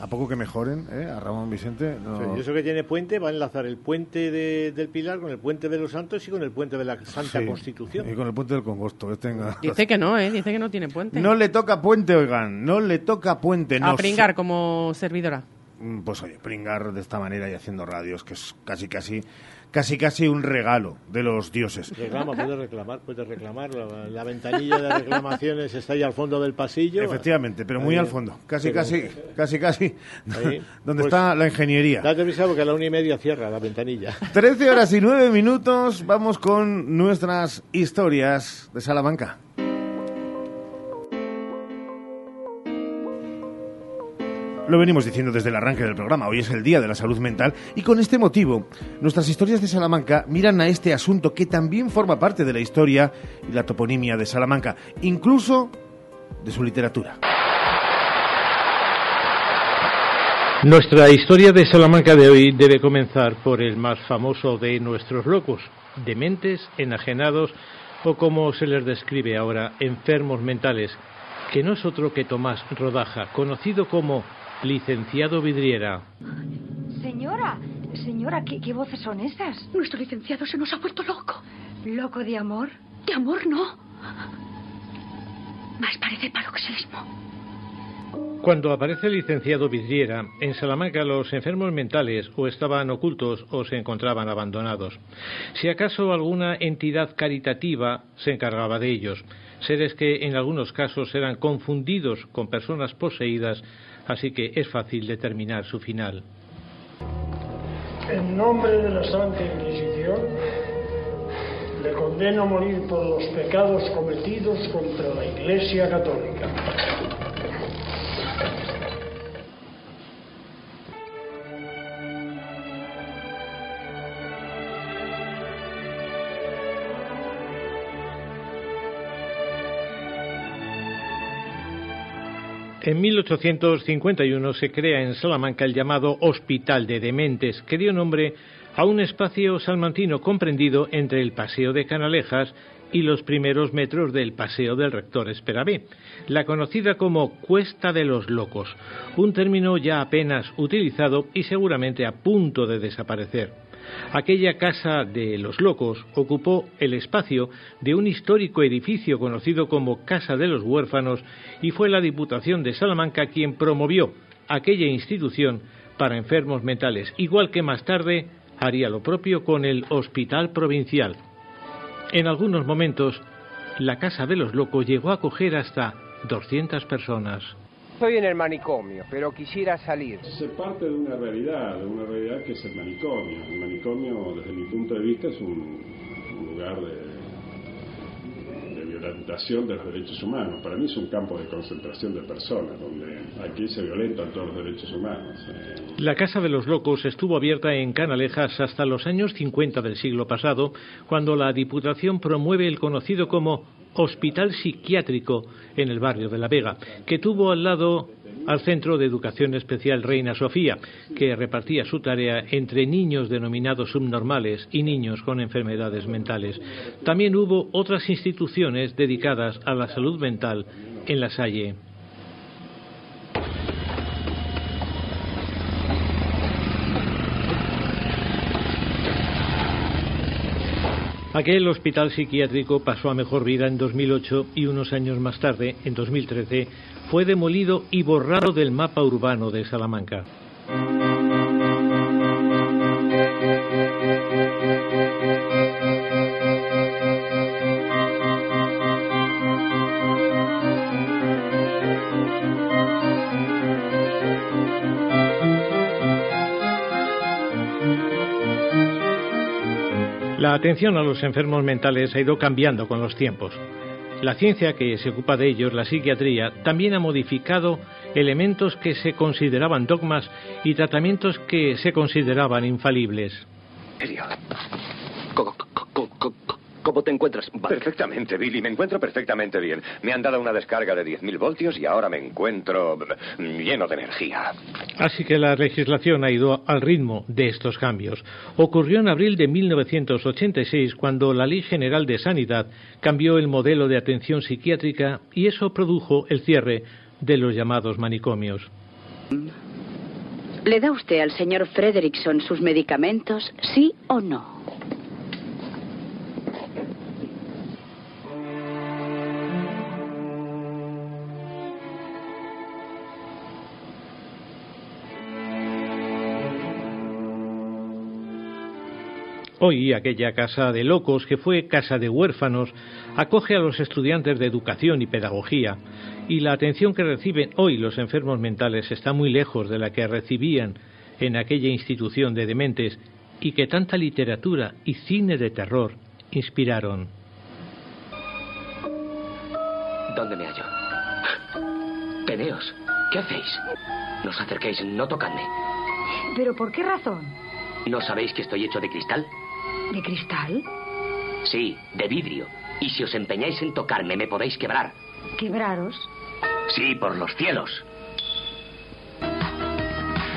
A poco que mejoren, ¿eh? a Ramón Vicente. No... eso que tiene puente va a enlazar el puente de, del Pilar con el puente de los Santos y con el puente de la Santa Constitución. Y con el puente del Congosto. Que tenga... Dice que no, ¿eh? dice que no tiene puente. No le toca puente, oigan, no le toca puente. A pringar como servidora. Mm, pues oye, pringar de esta manera y haciendo radios, que es casi casi casi casi un regalo de los dioses. Reclama, puede reclamar, puede reclamar. La, ventanilla de reclamaciones está ahí al fondo del pasillo. Efectivamente, pero muy al fondo. Casi, casi, casi, casi. Ahí. donde pues está la ingeniería. Date prisa porque a la una y media cierra la ventanilla. Trece horas y nueve minutos. Vamos con nuestras historias de Salamanca. Lo venimos diciendo desde el arranque del programa, hoy es el Día de la Salud Mental y con este motivo nuestras historias de Salamanca miran a este asunto que también forma parte de la historia y la toponimia de Salamanca, incluso de su literatura. Nuestra historia de Salamanca de hoy debe comenzar por el más famoso de nuestros locos, dementes, enajenados o como se les describe ahora, enfermos mentales, que no es otro que Tomás Rodaja, conocido como Licenciado Vidriera. Señora, señora, ¿qué, ¿qué, voces son esas? Nuestro licenciado se nos ha vuelto loco. ¿Loco de amor? De amor no. Más parece paroxismo. Cuando aparece el licenciado Vidriera, en Salamanca los enfermos mentales o estaban ocultos o se encontraban abandonados. Si acaso alguna entidad caritativa se encargaba de ellos, seres que en algunos casos eran confundidos con personas poseídas, así que es fácil determinar su final. En nombre de la Santa Inquisición, le condeno a morir por los pecados cometidos contra la Iglesia Católica. En 1851 se crea en Salamanca el llamado Hospital de Dementes, que dio nombre a un espacio salmantino comprendido entre el Paseo de Canalejas y los primeros metros del Paseo del Rector Esperabé, la conocida como Cuesta de los Locos, un término ya apenas utilizado y seguramente a punto de desaparecer. Aquella casa de los locos ocupó el espacio de un histórico edificio conocido como Casa de los Huérfanos y fue la Diputación de Salamanca quien promovió aquella institución para enfermos mentales, igual que más tarde haría lo propio con el Hospital Provincial. En algunos momentos, la Casa de los Locos llegó a acoger hasta 200 personas. Estoy en el manicomio, pero quisiera salir. Se parte de una realidad, de una realidad que es el manicomio. El manicomio, desde mi punto de vista, es un, lugar de, de, los derechos humanos. Para mí es un campo de concentración de personas, donde aquí se violentan todos los derechos humanos. La Casa de los Locos estuvo abierta en Canalejas hasta los años 50 del siglo pasado, cuando la Diputación promueve el conocido como hospital psiquiátrico en el barrio de La Vega, que tuvo al lado al Centro de Educación Especial Reina Sofía, que repartía su tarea entre niños denominados subnormales y niños con enfermedades mentales. También hubo otras instituciones dedicadas a la salud mental en La Salle. Aquel hospital psiquiátrico pasó a mejor vida en 2008 y unos años más tarde, en 2013, fue demolido y borrado del mapa urbano de Salamanca. La atención a los enfermos mentales ha ido cambiando con los tiempos. La ciencia que se ocupa de ellos, la psiquiatría, también ha modificado elementos que se consideraban dogmas y tratamientos que se consideraban infalibles. ¿Cómo te encuentras? Perfectamente, Billy. Me encuentro perfectamente bien. Me han dado una descarga de 10.000 voltios y ahora me encuentro lleno de energía. Así que la legislación ha ido al ritmo de estos cambios. Ocurrió en abril de 1986 cuando la Ley General de Sanidad cambió el modelo de atención psiquiátrica y eso produjo el cierre de los llamados manicomios. ¿Le da usted al señor Frederickson sus medicamentos, sí o no? Hoy aquella casa de locos, que fue casa de huérfanos, acoge a los estudiantes de educación y pedagogía, y la atención que reciben hoy los enfermos mentales está muy lejos de la que recibían en aquella institución de dementes y que tanta literatura y cine de terror inspiraron. ¿Dónde me hallo? Teneos, ¿qué hacéis? No os acerquéis, no tocadme. ¿Pero por qué razón? ¿No sabéis que estoy hecho de cristal? ¿De cristal? Sí, de vidrio. Y si os empeñáis en tocarme, me podéis quebrar. ¿Quebraros? Sí, por los cielos.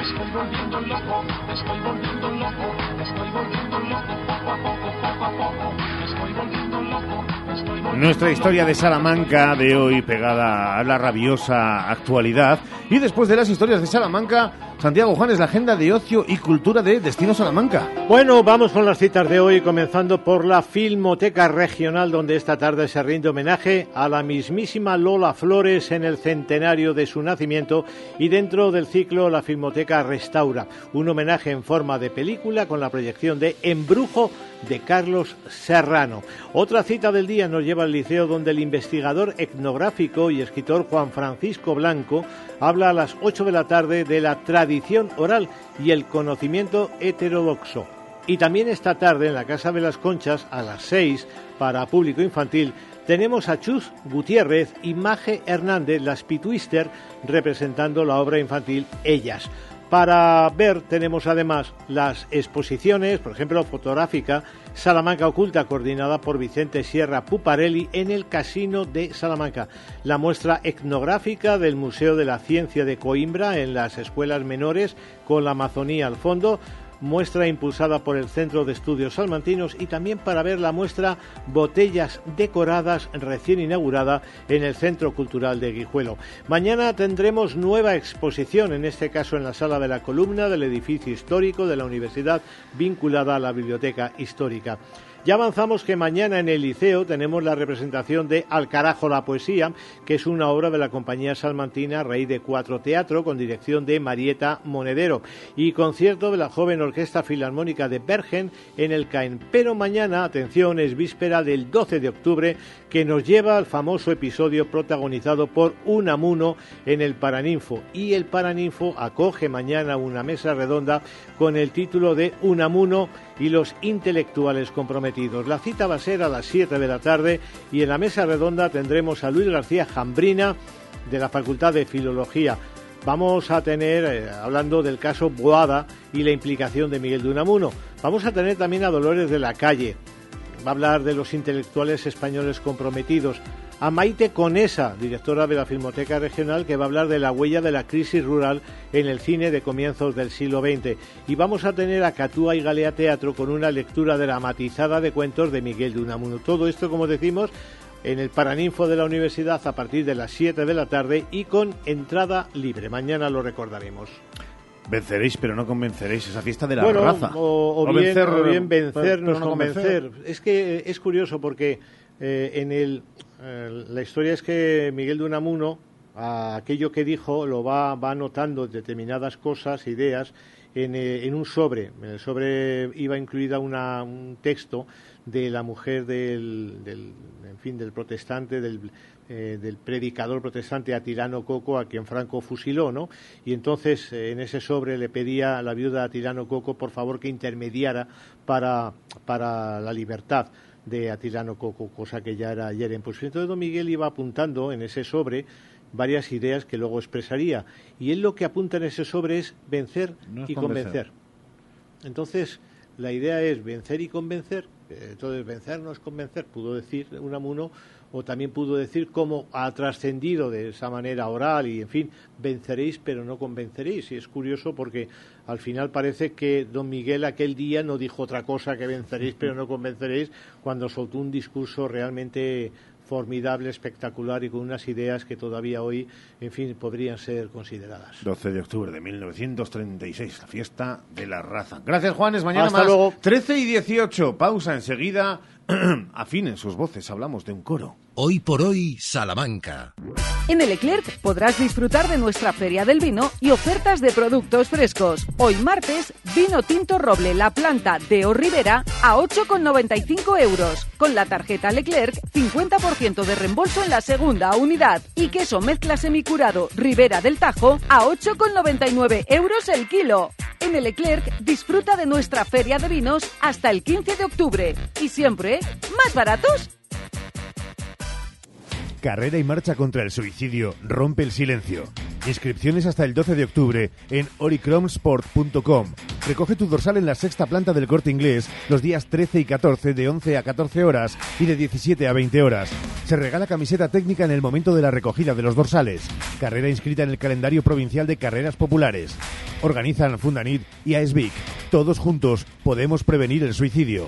estoy volviendo loco, estoy volviendo loco, estoy volviendo loco, poco a poco, poco a poco, estoy volviendo loco. Nuestra historia de Salamanca de hoy pegada a la rabiosa actualidad y después de las historias de Salamanca Santiago Juan es la agenda de ocio y cultura de Destino Salamanca. Bueno, vamos con las citas de hoy, comenzando por la Filmoteca Regional, donde esta tarde se rinde homenaje a la mismísima Lola Flores en el centenario de su nacimiento y dentro del ciclo la Filmoteca Restaura, un homenaje en forma de película con la proyección de Embrujo de Carlos Serrano. Otra cita del día nos lleva al liceo donde el investigador etnográfico y escritor Juan Francisco Blanco habla a las 8 de la tarde de la tradición oral y el conocimiento heterodoxo. Y también esta tarde en la Casa de las Conchas a las 6 para público infantil tenemos a Chus Gutiérrez y Maje Hernández, las Pitwister, representando la obra infantil Ellas. Para ver tenemos además las exposiciones, por ejemplo, fotográfica Salamanca Oculta, coordinada por Vicente Sierra Puparelli en el Casino de Salamanca. La muestra etnográfica del Museo de la Ciencia de Coimbra en las escuelas menores con la Amazonía al fondo muestra impulsada por el Centro de Estudios Salmantinos y también para ver la muestra Botellas Decoradas recién inaugurada en el Centro Cultural de Guijuelo. Mañana tendremos nueva exposición, en este caso en la sala de la columna del edificio histórico de la Universidad vinculada a la Biblioteca Histórica. Ya avanzamos que mañana en el Liceo tenemos la representación de Al carajo la poesía, que es una obra de la compañía salmantina Rey de Cuatro Teatro con dirección de Marieta Monedero y concierto de la joven Orquesta Filarmónica de Bergen en el Caen. Pero mañana, atención, es víspera del 12 de octubre que nos lleva al famoso episodio protagonizado por Unamuno en el Paraninfo y el Paraninfo acoge mañana una mesa redonda con el título de Unamuno y los intelectuales comprometidos. La cita va a ser a las 7 de la tarde y en la mesa redonda tendremos a Luis García Jambrina de la Facultad de Filología. Vamos a tener, eh, hablando del caso Boada y la implicación de Miguel de Unamuno, vamos a tener también a Dolores de la Calle. Va a hablar de los intelectuales españoles comprometidos a Maite Conesa, directora de la Filmoteca Regional, que va a hablar de la huella de la crisis rural en el cine de comienzos del siglo XX. Y vamos a tener a Catúa y Galea Teatro con una lectura dramatizada de cuentos de Miguel de Unamuno. Todo esto, como decimos, en el Paraninfo de la Universidad a partir de las 7 de la tarde y con entrada libre. Mañana lo recordaremos. Venceréis, pero no convenceréis esa fiesta de la bueno, raza. O, bien, vencer, o bien vencernos, convencer. Es que es curioso porque eh, en el eh, la historia es que Miguel de Unamuno, a aquello que dijo, lo va, va anotando determinadas cosas, ideas, en, eh, un sobre. En el sobre iba incluida un texto de la mujer del, en fin, del protestante, del, eh, del predicador protestante Atilano Coco, a quien Franco fusiló, ¿no? Y entonces en ese sobre le pedía a la viuda Atilano Coco, por favor, que intermediara para la libertad de Atilano Coco, cosa que ya era ayer en posición. Entonces don Miguel iba apuntando en ese sobre varias ideas que luego expresaría. Y él lo que apunta en ese sobre es vencer y convencer. Entonces, la idea es vencer y convencer. Entonces, vencer no es convencer, pudo decir Unamuno, o también pudo decir cómo ha trascendido de esa manera oral y, en fin, venceréis pero no convenceréis. Y es curioso porque al final parece que don Miguel aquel día no dijo otra cosa que venceréis pero no convenceréis cuando soltó un discurso realmente formidable, espectacular y con unas ideas que todavía hoy, en fin, podrían ser consideradas. 12 de octubre de 1936, la fiesta de la raza. Gracias, Juanes. Mañana Hasta más. luego. 13 y 18. Pausa enseguida. Afinen sus voces. Hablamos de un coro. Hoy por hoy, Salamanca. En el Leclerc podrás disfrutar de nuestra Feria del Vino y ofertas de productos frescos. Hoy martes, vino tinto roble La Planta de O Rivera a 8,95 euros. Con la tarjeta Leclerc, 50% de reembolso en la segunda unidad. Y queso mezcla semicurado Rivera del Tajo a 8,99 euros el kilo. En el Leclerc, disfruta de nuestra Feria de Vinos hasta el 15 de octubre. Y siempre, más baratos Carrera y marcha contra el suicidio. Rompe el silencio. Inscripciones hasta el 12 de octubre en oricromsport.com. Recoge tu dorsal en la sexta planta del corte inglés los días 13 y 14 de 11 a 14 horas y de 17 a 20 horas. Se regala camiseta técnica en el momento de la recogida de los dorsales. Carrera inscrita en el calendario provincial de carreras populares. Organizan Fundanit y AESBIC. Todos juntos podemos prevenir el suicidio.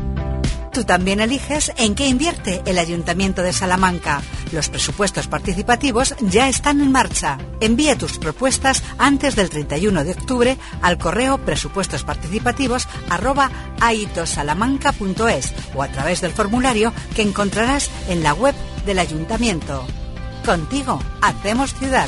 Tú también eliges en qué invierte el Ayuntamiento de Salamanca. Los presupuestos participativos ya están en marcha. Envía tus propuestas antes del 31 de octubre al correo presupuestosparticipativos@aitosalamanca.es o a través del formulario que encontrarás en la web del Ayuntamiento. Contigo, hacemos ciudad.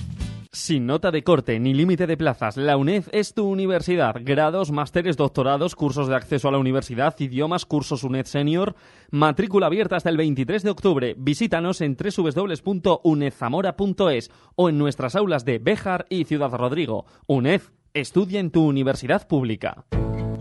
Sin nota de corte ni límite de plazas, la UNED es tu universidad. Grados, másteres, doctorados, cursos de acceso a la universidad, idiomas, cursos UNED Senior. Matrícula abierta hasta el 23 de octubre. Visítanos en www.unedzamora.es o en nuestras aulas de Béjar y Ciudad Rodrigo. UNED, estudia en tu universidad pública.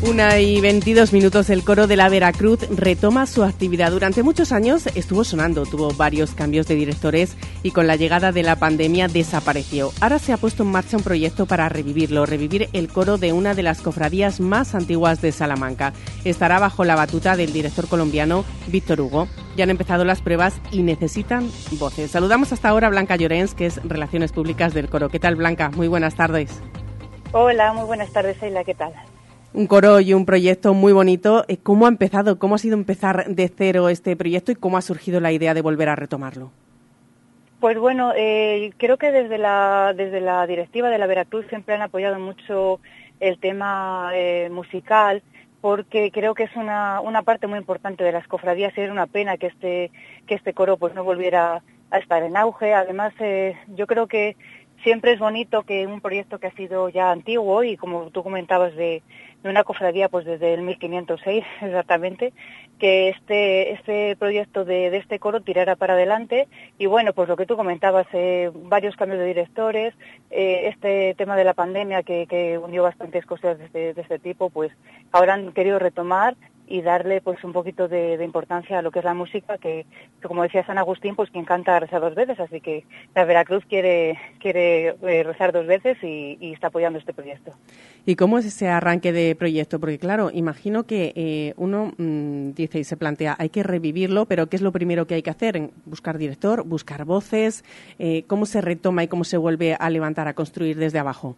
Una y 22 minutos, el coro de la Veracruz retoma su actividad. Durante muchos años estuvo sonando, tuvo varios cambios de directores y con la llegada de la pandemia desapareció. Ahora se ha puesto en marcha un proyecto para revivirlo, revivir el coro de una de las cofradías más antiguas de Salamanca. Estará bajo la batuta del director colombiano Víctor Hugo. Ya han empezado las pruebas y necesitan voces. Saludamos hasta ahora a Blanca Llorens, que es Relaciones Públicas del Coro. ¿Qué tal, Blanca? Muy buenas tardes. Hola, muy buenas tardes, Eila. ¿Qué tal? Un coro y un proyecto muy bonito. Eh, ¿Cómo ha empezado? ¿Cómo ha sido empezar de cero este proyecto y cómo ha surgido la idea de volver a retomarlo? Pues bueno, eh, creo que desde la, desde la directiva de la Veracruz siempre han apoyado mucho el tema eh, musical porque creo que es una, una parte muy importante de las cofradías y era una pena que este, que este coro pues no volviera a estar en auge. Además, yo creo que siempre es bonito que un proyecto que ha sido ya antiguo y como tú comentabas de, de una cofradía pues desde el 1506 exactamente, que este, este proyecto de, este coro tirara para adelante. Y bueno, pues lo que tú comentabas, eh, varios cambios de directores, eh, este tema de la pandemia que, que unió bastantes cosas de este, de este tipo, pues ahora han querido retomar y darle pues un poquito de, importancia a lo que es la música, que, como decía San Agustín, pues quien canta reza dos veces, así que la Veracruz quiere, quiere eh, rezar dos veces y, está apoyando este proyecto. ¿Y cómo es ese arranque de proyecto? Porque claro, imagino que eh, uno mm, dice y se plantea, hay que revivirlo, pero ¿qué es lo primero que hay que hacer? Buscar director, buscar voces, eh, ¿cómo se retoma y cómo se vuelve a levantar, a construir desde abajo?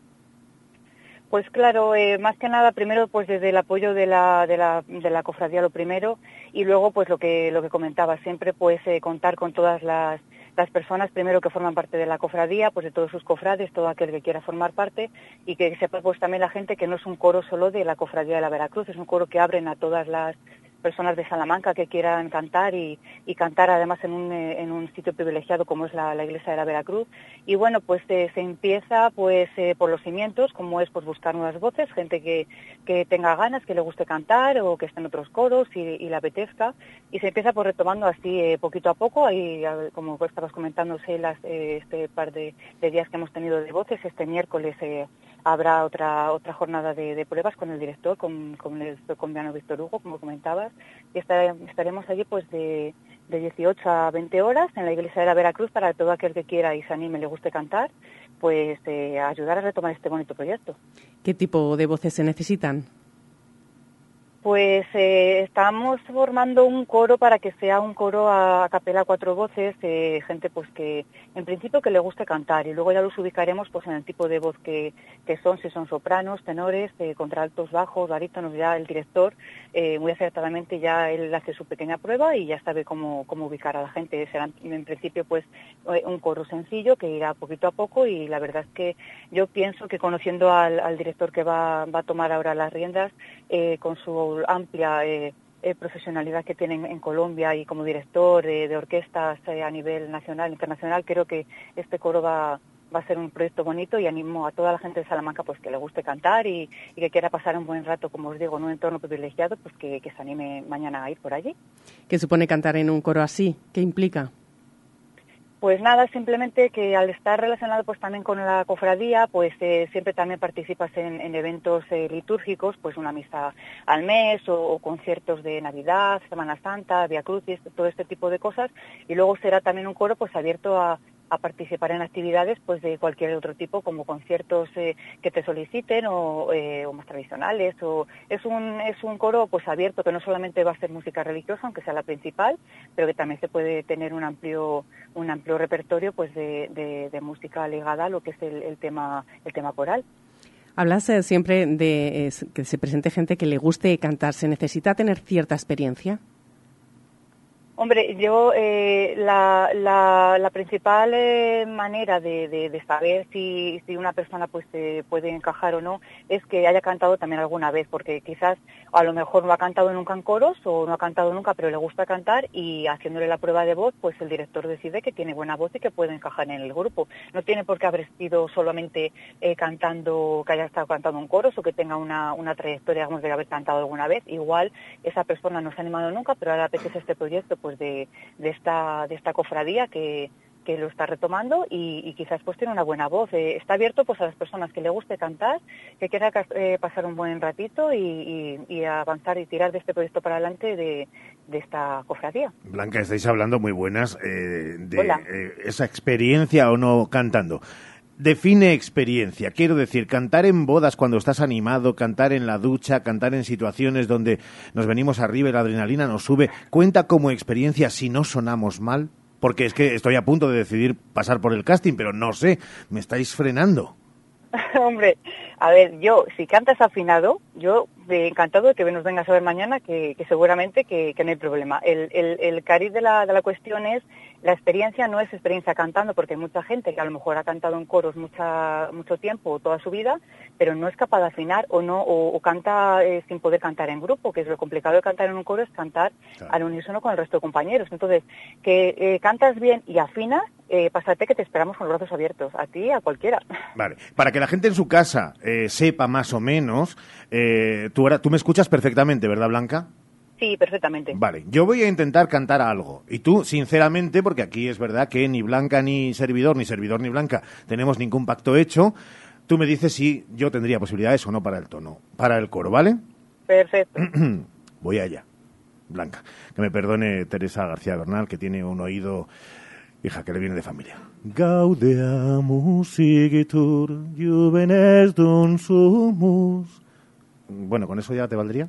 Pues claro, eh, más que nada, primero pues desde el apoyo de la, de la, de la cofradía lo primero y luego pues lo que, lo que comentaba, siempre pues eh, contar con todas las, las personas primero que forman parte de la cofradía, pues de todos sus cofrades, todo aquel que quiera formar parte y que sepa pues también la gente que no es un coro solo de la cofradía de la Veracruz, es un coro que abren a todas las personas de Salamanca que quieran cantar y, cantar además en un, eh, en un, sitio privilegiado como es la, iglesia de la Veracruz. Y bueno, pues eh, se empieza pues eh, por los cimientos, como es pues buscar nuevas voces, gente que, que, tenga ganas, que le guste cantar o que esté en otros coros y, y le apetezca. Y se empieza por retomando así poquito a poco, ahí como estabas comentando, las, este par de, días que hemos tenido de voces, este miércoles habrá otra otra jornada de, pruebas con el director, con, con el colombiano Víctor Hugo, como comentabas, y estaremos allí pues de, de 18 a 20 horas en la iglesia de la Veracruz para todo aquel que quiera y se anime le guste cantar, pues eh, ayudar a retomar este bonito proyecto. ¿Qué tipo de voces se necesitan? Pues eh, estamos formando un coro para que sea un coro a, capela cuatro voces, eh, gente pues que en principio que le guste cantar y luego ya los ubicaremos pues en el tipo de voz que, que son, si son sopranos, tenores, eh, contraltos, bajos, barítonos, ya el director eh, muy acertadamente ya él hace su pequeña prueba y ya sabe cómo, cómo ubicar a la gente. Será en principio pues eh, un coro sencillo que irá poquito a poco y la verdad es que yo pienso que conociendo al, al director que va, va a tomar ahora las riendas eh, con su amplia eh, eh, profesionalidad que tiene en Colombia y como director de orquestas eh, a nivel nacional, internacional, creo que este coro va, va a ser un proyecto bonito y animo a toda la gente de Salamanca pues que le guste cantar y, y que quiera pasar un buen rato, como os digo, en un entorno privilegiado, pues que, que se anime mañana a ir por allí. ¿Qué supone cantar en un coro así? ¿Qué implica? Pues nada, simplemente que al estar relacionado pues también con la cofradía, pues eh, siempre también participas en, en eventos eh, litúrgicos, pues una misa al mes o, o, conciertos de Navidad, Semana Santa, Via Crucis, todo este tipo de cosas. Y luego será también un coro pues abierto a, a participar en actividades pues de cualquier otro tipo como conciertos eh, que te soliciten o, eh, o, más tradicionales o es un es un coro pues abierto que no solamente va a ser música religiosa aunque sea la principal pero que también se puede tener un amplio un amplio repertorio pues de, de, de música ligada a lo que es el, el tema el tema coral Hablas eh, siempre de que se presente gente que le guste cantar. ¿Se necesita tener cierta experiencia? Hombre, yo eh, la, principal eh, manera de, saber si, una persona pues puede encajar o no es que haya cantado también alguna vez, porque quizás a lo mejor no ha cantado nunca en coros o no ha cantado nunca, pero le gusta cantar y haciéndole la prueba de voz, pues el director decide que tiene buena voz y que puede encajar en el grupo. No tiene por qué haber sido solamente eh, cantando, que haya estado cantando en coros o que tenga una, una trayectoria, digamos, de haber cantado alguna vez. Igual esa persona no se ha animado nunca, pero ahora apetece este proyecto, pues de, de, esta, de esta cofradía que, que lo está retomando y, y, quizás pues tiene una buena voz. Eh, está abierto pues a las personas que le guste cantar, que quiera eh, pasar un buen ratito y, y, y, avanzar y tirar de este proyecto para adelante de, de esta cofradía. Blanca, estáis hablando muy buenas eh, de eh, esa experiencia o no cantando. Define experiencia. Quiero decir, cantar en bodas cuando estás animado, cantar en la ducha, cantar en situaciones donde nos venimos arriba y la adrenalina nos sube, ¿cuenta como experiencia si no sonamos mal? Porque es que estoy a punto de decidir pasar por el casting, pero no sé, me estáis frenando. Hombre, a ver, yo, si cantas afinado, yo eh, encantado de que nos vengas a ver mañana, que, que seguramente que, que, no hay problema. El, el, el cariz de la, de la cuestión es la experiencia no es experiencia cantando, porque hay mucha gente que a lo mejor ha cantado en coros mucha, mucho tiempo o toda su vida, pero no es capaz de afinar o no o, o canta eh, sin poder cantar en grupo, que es lo complicado de cantar en un coro es cantar claro. al unísono con el resto de compañeros. Entonces, que eh, cantas bien y afinas, eh, pásate que te esperamos con los brazos abiertos, a ti, a cualquiera. Vale, para que la gente en su casa eh, sepa más o menos, eh, tú, ahora, tú me escuchas perfectamente, ¿verdad, Blanca? Sí, perfectamente. Vale, yo voy a intentar cantar algo. Y tú, sinceramente, porque aquí es verdad que ni Blanca ni servidor, ni servidor ni Blanca, tenemos ningún pacto hecho, tú me dices si yo tendría posibilidades o no para el tono, para el coro, ¿vale? Perfecto. voy allá. Blanca, que me perdone Teresa García Bernal, que tiene un oído, hija, que le viene de familia. Gaudeamus igitur, juvenes dun sumus. Bueno, ¿con eso ya te valdría?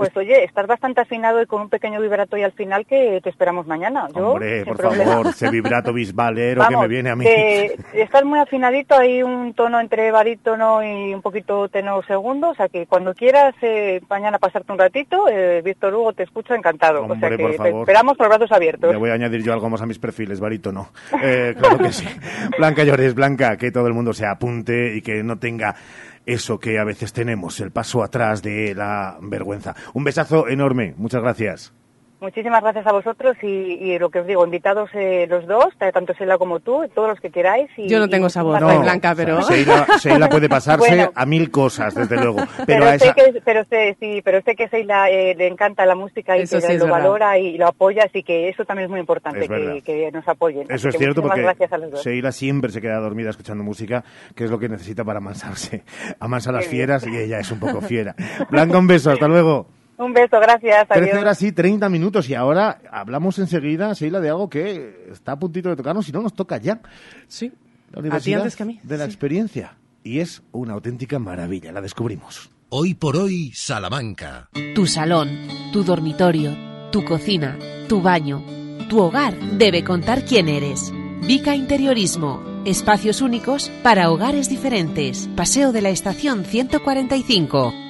Pues oye, estás bastante afinado y con un pequeño vibrato y al final que te esperamos mañana. Yo, Hombre, por problema. favor, ese vibrato bisbalero Vamos, que me viene a mí. Eh, estás muy afinadito, hay un tono entre barítono y un poquito tenor segundo, o sea que cuando quieras eh, mañana pasarte un ratito, eh, Víctor Hugo te escucha encantado. Hombre, o sea que por favor. te esperamos con los brazos abiertos. Le voy a añadir yo algo más a mis perfiles, barítono. Eh, claro que sí. Blanca Llores, Blanca, que todo el mundo se apunte y que no tenga eso que a veces tenemos, el paso atrás de la vergüenza. Un besazo enorme, muchas gracias. Muchísimas gracias a vosotros y, y lo que os digo, invitados eh, los dos, tanto Sheila como tú, todos los que queráis. Y, Yo no tengo esa voz, no, Blanca, pero... Sheila, Sheila puede pasarse bueno, a mil cosas, desde luego. Pero, pero, a esa... sé que, pero, sé, sí, pero sé que Sheila eh, le encanta la música y eso que sí lo verdad. valora y lo apoya, así que eso también es muy importante, Es que, que, nos apoyen. Eso así es que cierto porque gracias a los dos. Sheila siempre se queda dormida escuchando música, que es lo que necesita para amansarse. Amansa a las fieras y ella es un poco fiera. Blanca, un beso, hasta luego. Un beso, gracias. 13 Adiós. horas y 30 minutos y ahora hablamos enseguida, Sheila, de algo que está a puntito de tocarnos, si no nos toca ya. Sí. La Universidad antes que a mí, de la Experiencia. Y es una auténtica maravilla, la descubrimos. Hoy por hoy, Salamanca. Tu salón, tu dormitorio, tu cocina, tu baño, tu hogar debe contar quién eres. Vica Interiorismo. Espacios únicos para hogares diferentes. Paseo de la Estación 145.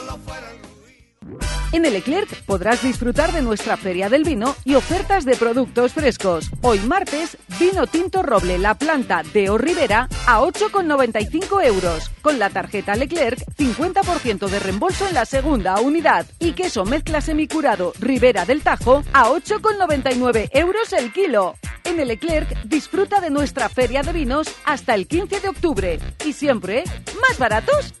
En el Leclerc podrás disfrutar de nuestra Feria del Vino y ofertas de productos frescos. Hoy martes, vino tinto roble La Planta de O Rivera a 8,95 euros. Con la tarjeta Leclerc, 50% de reembolso en la segunda unidad. Y queso mezcla semicurado Rivera del Tajo a 8,99 euros el kilo. En el Leclerc disfruta de nuestra Feria de Vinos hasta el 15 de octubre. Y siempre, más baratos.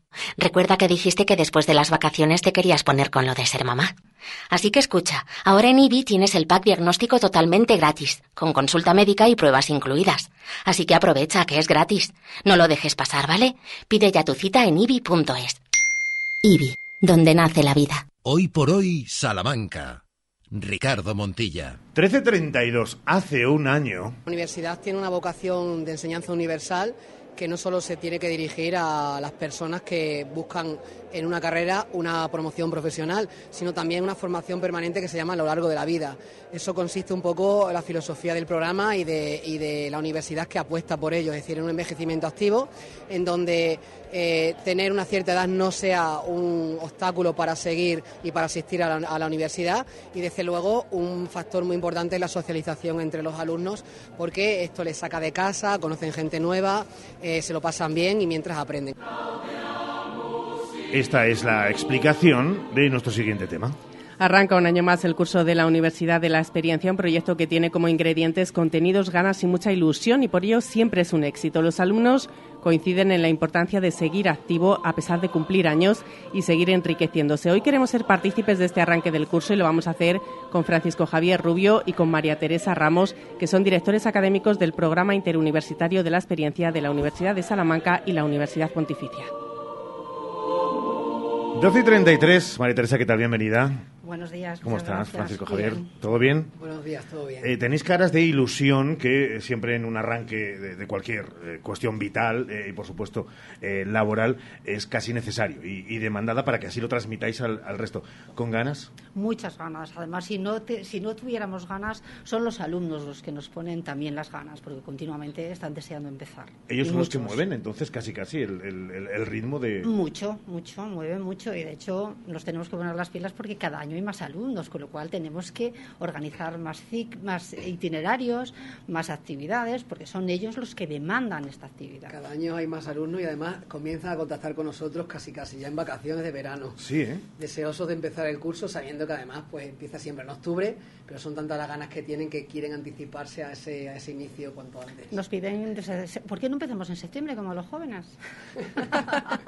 Recuerda que dijiste que después de las vacaciones te querías poner con lo de ser mamá. Así que escucha, ahora en IBI tienes el pack diagnóstico totalmente gratis, con consulta médica y pruebas incluidas. Así que aprovecha que es gratis. No lo dejes pasar, ¿vale? Pide ya tu cita en ibi.es. IBI, donde nace la vida. Hoy por hoy, Salamanca. Ricardo Montilla. 1332, hace un año. La universidad tiene una vocación de enseñanza universal que no solo se tiene que dirigir a las personas que buscan en una carrera una promoción profesional, sino también una formación permanente que se llama a lo largo de la vida. Eso consiste un poco en la filosofía del programa y de, la universidad que apuesta por ello, es decir, en un envejecimiento activo, en donde eh, tener una cierta edad no sea un obstáculo para seguir y para asistir a la, universidad y desde luego un factor muy importante es la socialización entre los alumnos porque esto les saca de casa, conocen gente nueva, se lo pasan bien y mientras aprenden. Esta es la explicación de nuestro siguiente tema. Arranca un año más el curso de la Universidad de la Experiencia, un proyecto que tiene como ingredientes contenidos, ganas y mucha ilusión y por ello siempre es un éxito. Los alumnos coinciden en la importancia de seguir activo a pesar de cumplir años y seguir enriqueciéndose. Hoy queremos ser partícipes de este arranque del curso y lo vamos a hacer con Francisco Javier Rubio y con María Teresa Ramos, que son directores académicos del Programa Interuniversitario de la Experiencia de la Universidad de Salamanca y la Universidad Pontificia. 12 y 33, María Teresa, ¿qué tal? Bienvenida. Buenos días. ¿Cómo estás, gracias. Francisco Bien. Javier? ¿Todo bien? Buenos días, todo bien. Eh, tenéis caras de ilusión que eh, siempre en un arranque de, de cualquier eh, cuestión vital eh, y, por supuesto, eh, laboral es casi necesario y, y demandada para que así lo transmitáis al, al resto. ¿Con ganas? Muchas ganas. Además, si no, te- si no tuviéramos ganas, son los alumnos los que nos ponen también las ganas, porque continuamente están deseando empezar. Ellos Y son los que muchos. mueven, entonces, casi casi el, el- el- el ritmo de... Mucho, mucho, mueven mucho y de hecho nos tenemos que poner las pilas porque cada año más alumnos, con lo cual tenemos que organizar más, cic- más itinerarios, más actividades, porque son ellos los que demandan esta actividad. Cada año hay más alumnos y además comienzan a contactar con nosotros casi casi ya en vacaciones de verano. Sí, ¿eh? Deseosos de empezar el curso sabiendo que además pues empieza siempre en octubre, pero son tantas las ganas que tienen que quieren anticiparse a ese, a ese inicio cuanto antes. Nos piden, ¿por qué no empezamos en septiembre como los jóvenes?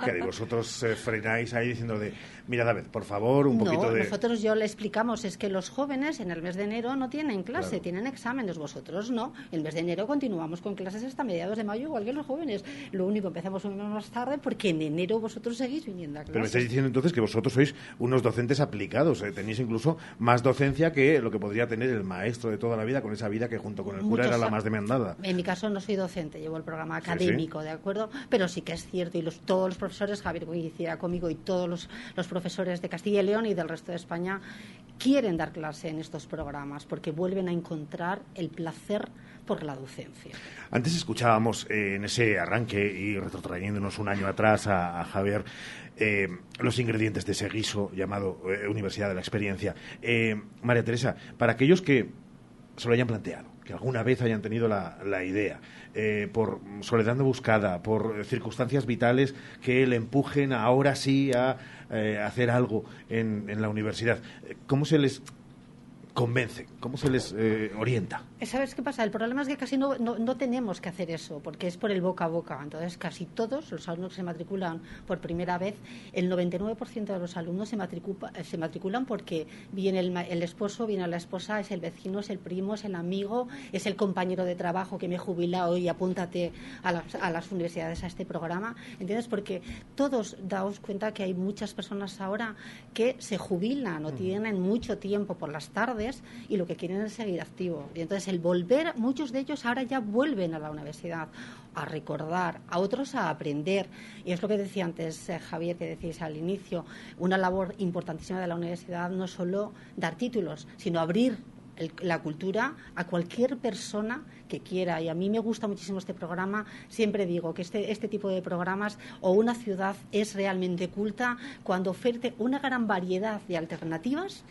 Que vosotros eh, frenáis ahí diciendo de, mira David, por favor, un no, poquito de... nosotros yo le explicamos es que los jóvenes en el mes de enero no tienen clase, Claro. tienen exámenes, vosotros no. El mes de enero continuamos con clases hasta mediados de mayo, igual que los jóvenes. Lo único, empezamos un mes más tarde porque en enero vosotros seguís viniendo a Pero me estáis diciendo entonces que vosotros sois unos docentes aplicados, eh, tenéis incluso más docencia que lo que podría tener el maestro de toda la vida, con esa vida que junto con el cura Muchos era la más demandada. En mi caso no soy docente, llevo el programa Sí, sí. académico, ¿de acuerdo? Pero sí que es cierto, y los, todos los profesores, Javier coincidirá conmigo, y todos los, los profesores de Castilla y León y del resto de España quieren dar clase en estos programas porque vuelven a encontrar el placer por la docencia. Antes escuchábamos eh, en ese arranque y retrotrayéndonos un año atrás a, a Javier eh, los ingredientes de ese guiso llamado eh, Universidad de la Experiencia. María Teresa, para aquellos que se lo hayan planteado, que alguna vez hayan tenido la idea, eh, por soledad no buscada, por circunstancias vitales que le empujen ahora sí a eh, hacer algo en, en la universidad, ¿cómo se les convence? ¿Cómo se les eh, orienta? ¿Sabes qué pasa? El problema es que casi no, no, no tenemos que hacer eso, porque es por el boca a boca. Entonces, casi todos los alumnos que se matriculan por primera vez, el 99% de los alumnos se, matricupa- eh, se matriculan porque viene el, el esposo, viene la esposa, es el vecino, es el primo, es el amigo, es el compañero de trabajo que me he jubilado y apúntate a las, a las universidades a este programa. ¿Entiendes? Porque todos daos cuenta que hay muchas personas ahora que se jubilan o tienen mucho tiempo por las tardes y lo que quieren es seguir activo. Y entonces el volver, muchos de ellos ahora ya vuelven a la universidad a recordar, a otros a aprender. Y es lo que decía antes eh, Javier, que decís al inicio, una labor importantísima de la universidad no solo dar títulos, sino abrir la cultura a cualquier persona que quiera. Y a mí me gusta muchísimo este programa. Siempre digo que este, este tipo de programas o una ciudad es realmente culta cuando ofrece una gran variedad de alternativas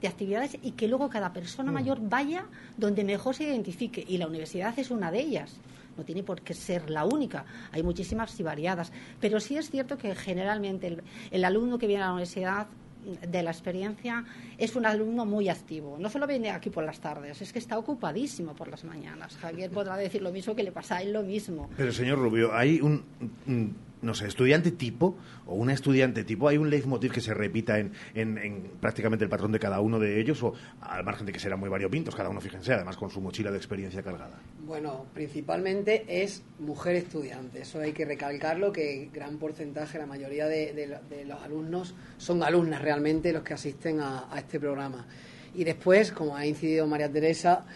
de actividades y que luego cada persona mayor vaya donde mejor se identifique y la universidad es una de ellas. No tiene por qué ser la única, hay muchísimas y variadas. Pero sí es cierto que generalmente el, el alumno que viene a la universidad de la experiencia es un alumno muy activo. No solo viene aquí por las tardes, es que está ocupadísimo por las mañanas. Javier podrá decir lo mismo que le pasa a él lo mismo. Pero, señor Rubio, hay un, un, no sé, estudiante tipo o una estudiante tipo, hay un leitmotiv que se repita en, en- en prácticamente el patrón de cada uno de ellos o al margen de que serán muy variopintos, cada uno, fíjense, además con su mochila de experiencia cargada. Bueno, principalmente es mujer estudiante. Eso hay que recalcarlo, que gran porcentaje, la mayoría de, de lo- de los alumnos son alumnas realmente los que asisten a este programa. Y después, como ha incidido María Teresa,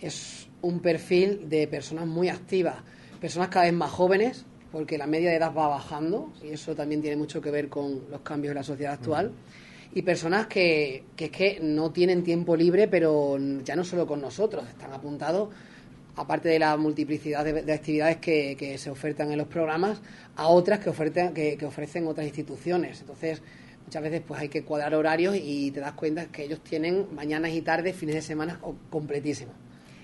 es un perfil de personas muy activas, personas cada vez más jóvenes, porque la media de edad va bajando, y eso también tiene mucho que ver con los cambios en la sociedad actual y personas que, que es que no tienen tiempo libre, pero ya no solo con nosotros, están apuntados, aparte de la multiplicidad de, de actividades que, que se ofertan en los programas, a otras que, ofertan, que, que ofrecen otras instituciones. Entonces, muchas veces pues hay que cuadrar horarios y te das cuenta que ellos tienen mañanas y tardes, fines de semana completísimos.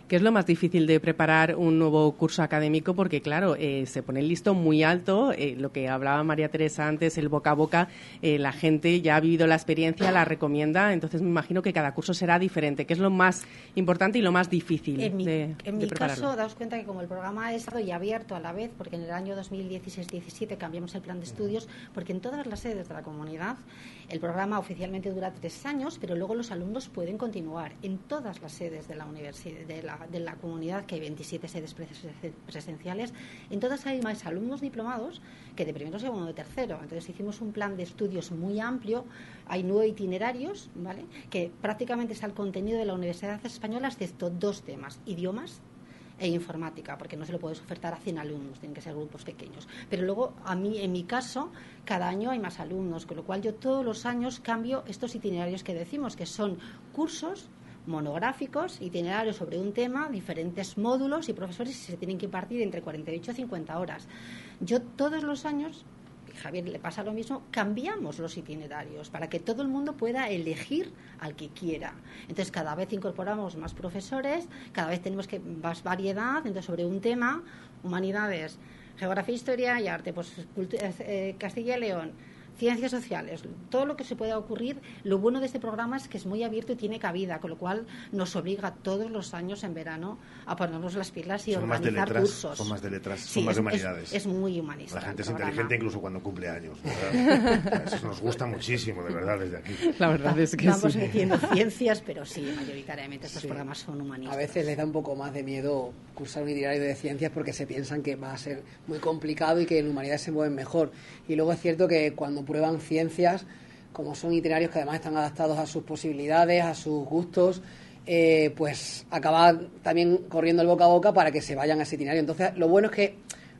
¿Qué es lo más difícil de preparar un nuevo curso académico? Porque, claro, eh, se pone el listo muy alto. eh, lo que hablaba María Teresa antes, el boca a boca, eh, la gente ya ha vivido la experiencia, la recomienda. Entonces, me imagino que cada curso será diferente. ¿Qué es lo más importante y lo más difícil En mi, de, en de mi prepararlo? caso, daos cuenta que como el programa es y abierto a la vez, porque en el año 2016-17 cambiamos el plan de estudios, porque en todas las sedes de la comunidad el programa oficialmente dura tres años, pero luego los alumnos pueden continuar en todas las sedes de la universidad, de la, de la comunidad, que hay 27 sedes pres- presenciales, en todas hay más alumnos diplomados que de primero, segundo, de tercero. Entonces hicimos un plan de estudios muy amplio, hay nueve itinerarios, ¿vale? Que prácticamente está el contenido de la Universidad Española, excepto dos temas, idiomas e informática, porque no se lo puedes ofertar a 100 alumnos, tienen que ser grupos pequeños. Pero luego, a mí, en mi caso, cada año hay más alumnos, con lo cual yo todos los años cambio estos itinerarios que decimos, que son cursos monográficos, itinerarios sobre un tema, diferentes módulos y profesores se tienen que impartir entre 48 y 50 horas. Yo todos los años Javier le pasa lo mismo, cambiamos los itinerarios para que todo el mundo pueda elegir al que quiera. Entonces cada vez incorporamos más profesores, cada vez tenemos que más variedad, entonces sobre un tema, humanidades, geografía, historia y arte, pues eh, Castilla y León, ciencias sociales, todo lo que se pueda ocurrir. Lo bueno de este programa es que es muy abierto y tiene cabida, con lo cual nos obliga todos los años en verano a ponernos las pilas y son más de organizar letras, cursos. son más de letras, Sí, son más es- de es- humanidades. Es, muy humanista. La gente es programa. inteligente incluso cuando cumple años. Eso nos gusta muchísimo, de verdad, desde aquí. La verdad es que Vamos sí. metiendo ciencias, pero sí, mayoritariamente estos programas son humanistas. A veces les da un poco más de miedo cursar un itinerario de ciencias porque se piensan que va a ser muy complicado y que en humanidades se mueven mejor. Y luego es cierto que cuando prueban ciencias, como son itinerarios que además están adaptados a sus posibilidades, a sus gustos, eh, pues acaba también corriendo el boca a boca para que se vayan a ese itinerario. Entonces, lo bueno es que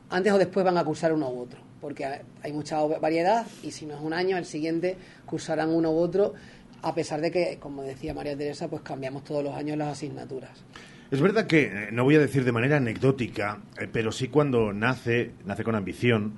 antes o después van a cursar uno u otro, porque hay mucha variedad y si no es un año, el siguiente cursarán uno u otro, a pesar de que, como decía María Teresa, pues cambiamos todos los años las asignaturas. Es verdad que, eh, no voy a decir de manera anecdótica, eh, pero sí cuando nace, nace con ambición,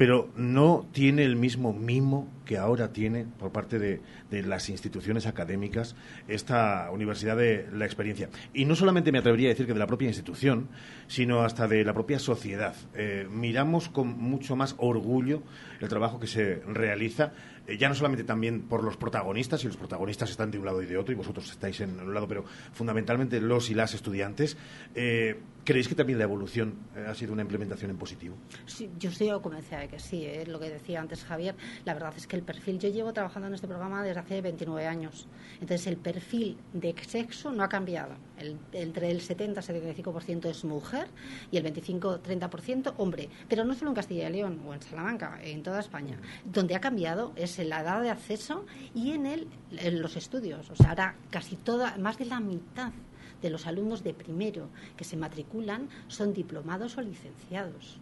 pero no tiene el mismo mimo que ahora tiene por parte de, las instituciones académicas esta Universidad de la Experiencia. Y no solamente me atrevería a decir que de la propia institución, sino hasta de la propia sociedad. Eh, miramos con mucho más orgullo el trabajo que se realiza, eh, ya no solamente también por los protagonistas, y los protagonistas están de un lado y de otro, y vosotros estáis en un lado, pero fundamentalmente los y las estudiantes. Eh, ¿Creéis que también la evolución eh, ha sido una implementación en positivo? Sí, yo estoy convencida de que sí, es lo que decía antes Javier. La verdad es que el perfil, yo llevo trabajando en este programa desde hace 29 años. Entonces, el perfil de sexo no ha cambiado. El- entre el 70 y 75% es mujer y el 25-30% hombre. Pero no solo en Castilla y León o en Salamanca, en toda España. Donde ha cambiado es en la edad de acceso y en, el, en los estudios. O sea, ahora casi toda, más de la mitad de los alumnos de primero que se matriculan son diplomados o licenciados.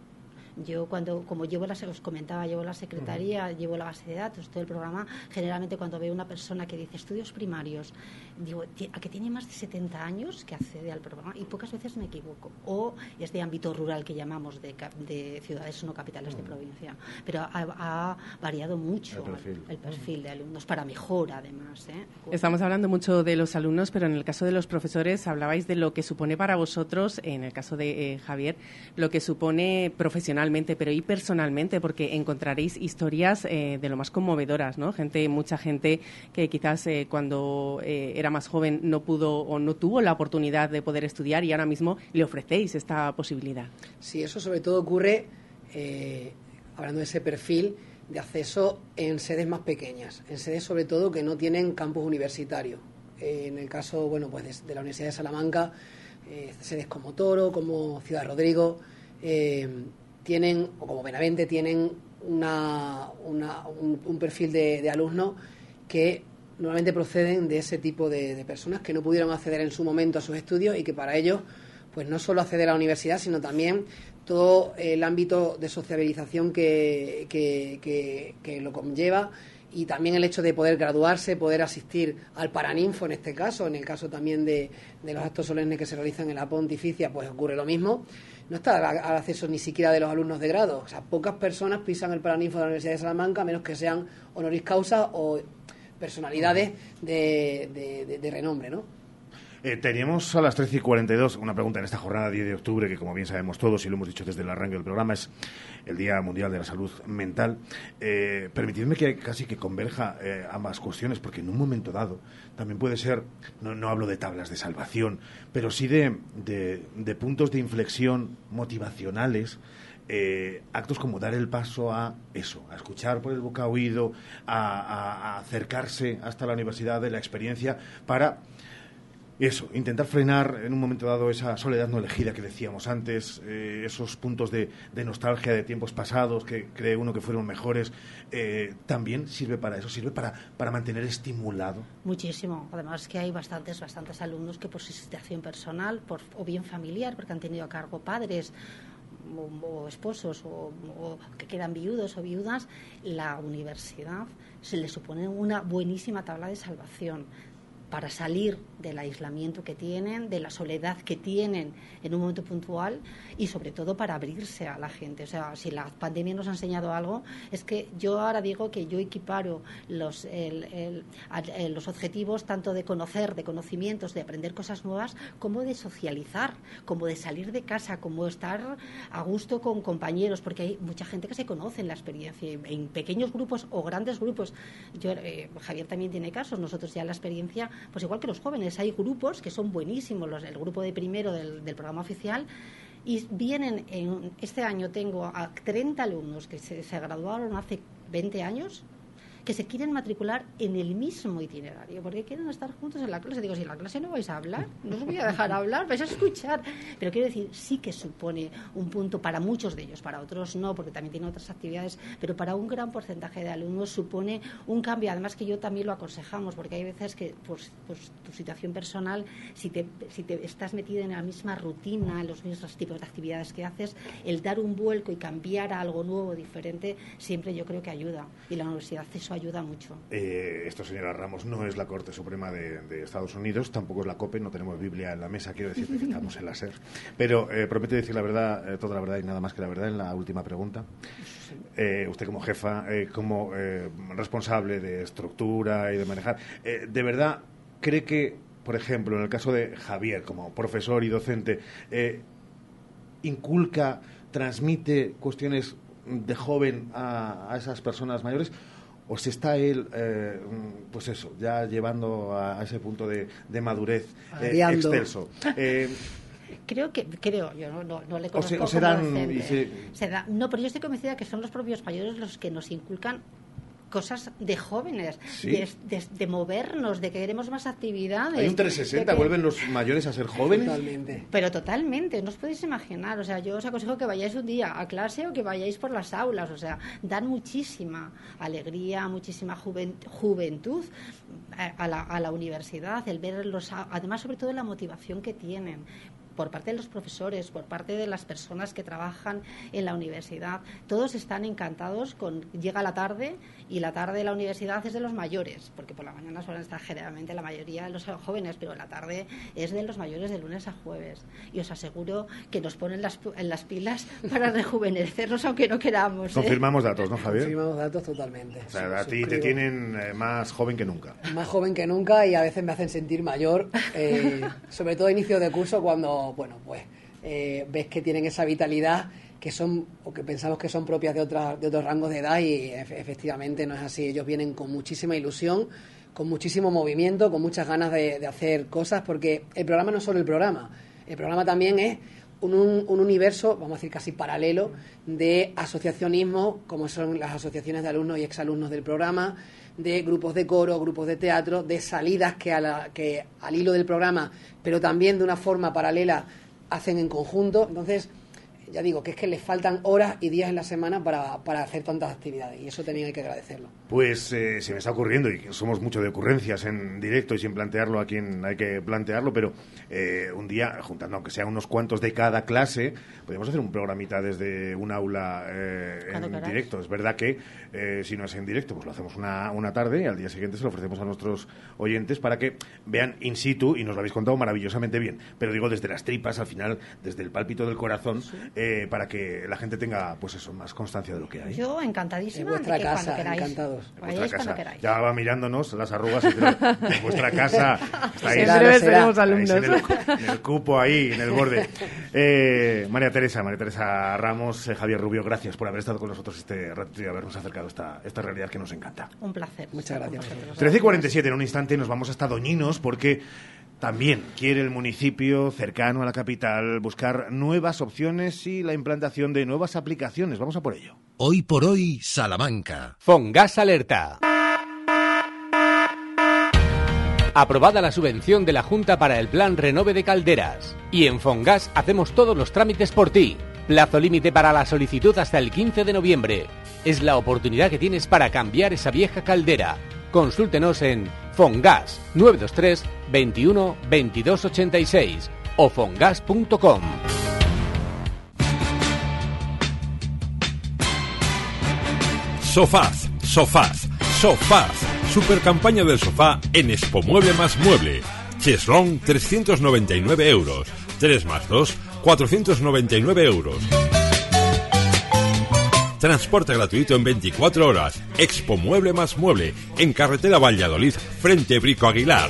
Yo cuando, como llevo la, os comentaba, llevo la secretaría, llevo la base de datos, todo el programa, generalmente cuando veo una persona que dice estudios primarios, digo, "Ti- a que tiene más de 70 años que accede al programa y pocas veces me equivoco. O es de ámbito rural que llamamos de, de ciudades no capitales de provincia. Pero ha, ha variado mucho El perfil. el perfil de alumnos, para mejor además. ¿eh? Estamos hablando mucho de los alumnos, pero en el caso de los profesores hablabais de lo que supone para vosotros, en el caso de eh, Javier, lo que supone profesionalmente, pero y personalmente, porque encontraréis historias eh, de lo más conmovedoras, ¿no? Gente, mucha gente que quizás eh, cuando eh, más joven no pudo o no tuvo la oportunidad de poder estudiar y ahora mismo le ofrecéis esta posibilidad. Sí, eso sobre todo ocurre, eh, hablando de ese perfil de acceso en sedes más pequeñas, en sedes sobre todo que no tienen campus universitario. Eh, en el caso, bueno, pues de, la Universidad de Salamanca, eh, sedes como Toro, como Ciudad Rodrigo, tienen, o como Benavente, tienen una, un, perfil de, de alumnos que normalmente proceden de ese tipo de, personas que no pudieron acceder en su momento a sus estudios y que para ellos, pues no solo acceder a la universidad, sino también todo el ámbito de sociabilización que, que, lo conlleva y también el hecho de poder graduarse, poder asistir al Paraninfo en este caso, en el caso también de, de los actos solemnes que se realizan en la Pontificia, pues ocurre lo mismo. No está al al acceso ni siquiera de los alumnos de grado. O sea, pocas personas pisan el Paraninfo de la Universidad de Salamanca, a menos que sean honoris causa o personalidades de, de- renombre, ¿no? Eh, teníamos a las 13 y 42 una pregunta en esta jornada 10 de octubre, que como bien sabemos todos y lo hemos dicho desde el arranque del programa, es el Día Mundial de la Salud Mental. Eh, permitidme que casi que converja eh, ambas cuestiones, porque en un momento dado también puede ser, no, no hablo de tablas de salvación, pero sí de- de puntos de inflexión motivacionales. Eh, actos como dar el paso a eso, a escuchar por el boca oído, a, acercarse hasta la universidad de la experiencia para eso, intentar frenar en un momento dado esa soledad no elegida que decíamos antes, eh, esos puntos de, nostalgia de tiempos pasados que cree uno que fueron mejores, eh, también sirve para eso, sirve para, para mantener estimulado. Muchísimo. Además que hay bastantes, bastantes alumnos que por su situación personal o bien familiar, porque han tenido a cargo padres o, esposos o, o que quedan viudos o viudas, la universidad se le supone una buenísima tabla de salvación. Para salir del aislamiento que tienen, de la soledad que tienen en un momento puntual y sobre todo para abrirse a la gente. O sea, si la pandemia nos ha enseñado algo, es que yo ahora digo que yo equiparo los, los objetivos tanto de conocer, de conocimientos, de aprender cosas nuevas, como de socializar, como de salir de casa, como estar a gusto con compañeros, porque hay mucha gente que se conoce en la experiencia, en pequeños grupos o grandes grupos. Yo, eh, Javier también tiene casos, nosotros ya la experiencia pues igual que los jóvenes, hay grupos que son buenísimos, los, el grupo de primero del, programa oficial, y vienen, en, este año tengo a 30 alumnos que se, se graduaron hace 20 años, que se quieren matricular en el mismo itinerario, porque quieren estar juntos en la clase. Digo, si en la clase no vais a hablar, no os voy a dejar hablar, vais a escuchar. Pero quiero decir, sí que supone un punto para muchos de ellos, para otros no, porque también tienen otras actividades, pero para un gran porcentaje de alumnos supone un cambio. Además que yo también lo aconsejamos, porque hay veces que, pues, pues tu situación personal, si te, si te estás metido en la misma rutina, en los mismos tipos de actividades que haces, el dar un vuelco y cambiar a algo nuevo, diferente, siempre yo creo que ayuda. Y la universidad eso ayuda mucho. Eh, esto, señora Ramos, no es la Corte Suprema de, Estados Unidos, tampoco es la COPE, no tenemos Biblia en la mesa, quiero decir que estamos en la SER. Pero eh, prometo decir la verdad, eh, toda la verdad y nada más que la verdad en la última pregunta. usted como jefa, como responsable de estructura y de manejar, ¿de verdad cree que, por ejemplo, en el caso de Javier, como profesor y docente, inculca, transmite cuestiones de joven a, esas personas mayores o se está él, eh, pues eso, ya llevando a, ese punto de, madurez eh, excelso. Eh, creo que creo yo no, no, le conozco o se, dan, no pero yo estoy convencida que son los propios mayores los que nos inculcan cosas de jóvenes, de, movernos, de que queremos más actividades. Hay un 360, vuelven los mayores a ser jóvenes. Totalmente. Pero totalmente, no os podéis imaginar. O sea, yo os aconsejo que vayáis un día a clase o que vayáis por las aulas. O sea, dan muchísima alegría, muchísima juventud eh, a la, a la universidad, el ver los, además sobre todo la motivación que tienen por parte de los profesores, por parte de las personas que trabajan en la universidad. Todos están encantados con llega la tarde y la tarde de la universidad es de los mayores, porque por la mañana suelen estar generalmente la mayoría de los jóvenes, pero la tarde es de los mayores de lunes a jueves. Y os aseguro que nos ponen las, en las pilas para rejuvenecernos aunque no queramos. ¿eh? Confirmamos datos, ¿no, Javier? Confirmamos datos totalmente. O sea, a ti te tienen eh, más joven que nunca. Más joven que nunca y a veces me hacen sentir mayor, eh, sobre todo a inicio de curso cuando bueno, pues eh, ves que tienen esa vitalidad que son o que pensamos que son propias de, de otros rangos de edad y efectivamente no es así. Ellos vienen con muchísima ilusión, con muchísimo movimiento, con muchas ganas de, hacer cosas, porque el programa no es solo el programa, el programa también es un, un, universo, vamos a decir casi paralelo, de asociacionismo, como son las asociaciones de alumnos y exalumnos del programa, de grupos de coro, grupos de teatro, de salidas que, a la, que al hilo del programa, pero también de una forma paralela, hacen en conjunto. Entonces, ya digo, que es que les faltan horas y días en la semana para, para hacer tantas actividades y eso tenía que agradecerlo. Pues eh, se me está ocurriendo y somos mucho de ocurrencias en directo y sin plantearlo a quien hay que plantearlo, pero eh, un día, juntando aunque sea unos cuantos de cada clase, podríamos hacer un programita desde un aula eh, en directo. Es verdad que si no es en directo, pues lo hacemos una, una tarde y al día siguiente se lo ofrecemos a nuestros oyentes para que vean in situ y nos lo habéis contado maravillosamente bien. Pero digo desde las tripas, al final, desde el pálpito del corazón. Eh, para que la gente tenga, pues eso, más constancia de lo que hay. Yo encantadísima. En vuestra casa, encantados. En vuestra casa. Ya va mirándonos las arrugas en vuestra casa. Está ahí, en, alumnos. En, el, cupo ahí, en el borde. Eh, María Teresa, María Teresa Ramos, eh, Javier Rubio, gracias por haber estado con nosotros este rato y habernos acercado esta, esta realidad que nos encanta. Un placer. Muchas gracias. 13 y 47, en un instante nos vamos hasta Doñinos porque también quiere el municipio cercano a la capital buscar nuevas opciones y la implantación de nuevas aplicaciones. Vamos a por ello. Hoy por hoy, Salamanca. Fongas Alerta. Aprobada la subvención de la Junta para el Plan Renove de Calderas. Y en Fongas hacemos todos los trámites por ti. Plazo límite para la solicitud hasta el 15 de noviembre. Es la oportunidad que tienes para cambiar esa vieja caldera. Consúltenos en Fongas 923 21 22 86 o fongas.com. Sofaz, Sofaz, Sofaz Super campaña del sofá en Expo Mueble más Mueble. Cheslong 399 euros. 3 más 2, 499 euros. Transporte gratuito en 24 horas. Expo Mueble más Mueble. En carretera Valladolid, frente Brico Aguilar.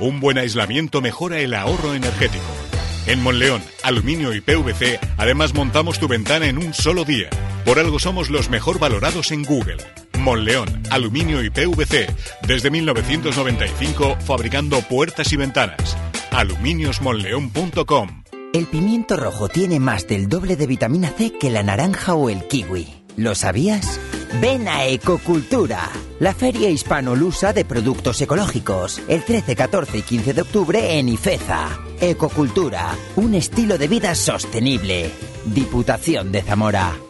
Un buen aislamiento mejora el ahorro energético. En Monleón, Aluminio y PVC, además montamos tu ventana en un solo día. Por algo somos los mejor valorados en Google. Monleón, Aluminio y PVC, desde 1995 fabricando puertas y ventanas. aluminiosmonleón.com El pimiento rojo tiene más del doble de vitamina C que la naranja o el kiwi. ¿Lo sabías? Ven a Ecocultura, la feria hispano-lusa de productos ecológicos, el 13, 14 y 15 de octubre en Ifeza. Ecocultura, un estilo de vida sostenible. Diputación de Zamora.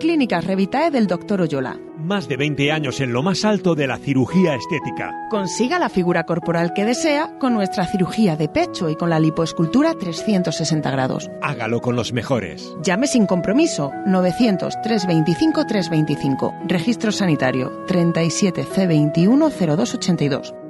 Clínicas Revitae del Dr. Oyola. Más de 20 años en lo más alto de la cirugía estética. Consiga la figura corporal que desea con nuestra cirugía de pecho y con la lipoescultura 360 grados. Hágalo con los mejores. Llame sin compromiso 900-325-325. Registro sanitario 37C210282.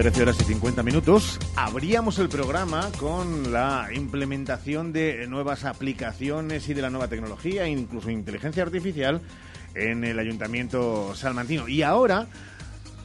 13 horas y 50 minutos. Abríamos el programa con la implementación de nuevas aplicaciones y de la nueva tecnología, incluso inteligencia artificial, en el Ayuntamiento salmantino. Y ahora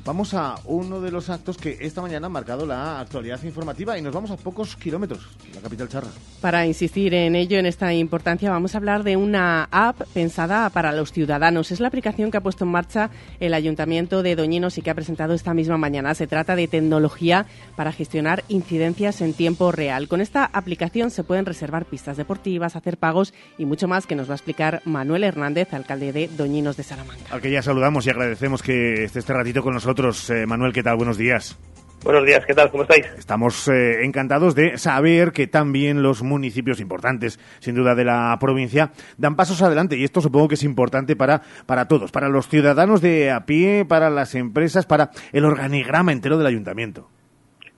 vamos a uno de los actos que esta mañana ha marcado la actualidad informativa y nos vamos a pocos kilómetros, la capital charra. Para insistir en ello, en esta importancia, vamos a hablar de una app pensada para los ciudadanos. Es la aplicación que ha puesto en marcha el Ayuntamiento de Doñinos y que ha presentado esta misma mañana. Se trata de tecnología para gestionar incidencias en tiempo real. Con esta aplicación se pueden reservar pistas deportivas, hacer pagos y mucho más que nos va a explicar Manuel Hernández, alcalde de Doñinos de Salamanca. Al que ya saludamos y agradecemos que esté este ratito con nosotros. Eh, Manuel, ¿qué tal? Buenos días. Buenos días, ¿qué tal? ¿Cómo estáis? Estamos eh, encantados de saber que también los municipios importantes, sin duda, de la provincia, dan pasos adelante y esto supongo que es importante para, para todos, para los ciudadanos de a pie, para las empresas, para el organigrama entero del ayuntamiento.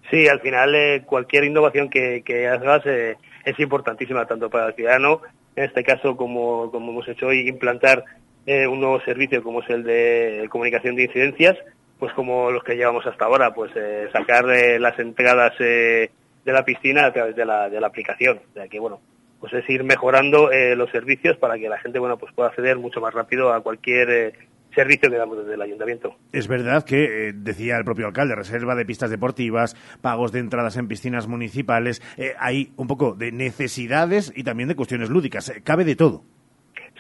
Sí, al final eh, cualquier innovación que, que hagas es importantísima tanto para el ciudadano, en este caso como, como hemos hecho hoy, implantar un nuevo servicio como es el de comunicación de incidencias, pues como los que llevamos hasta ahora, pues eh, sacar eh, las entradas eh, de la piscina a través de la, de la aplicación. O sea que bueno, pues es ir mejorando los servicios para que la gente bueno pues pueda acceder mucho más rápido a cualquier servicio que damos desde el ayuntamiento. Es verdad que, decía el propio alcalde, reserva de pistas deportivas, pagos de entradas en piscinas municipales, hay un poco de necesidades y también de cuestiones lúdicas, cabe de todo.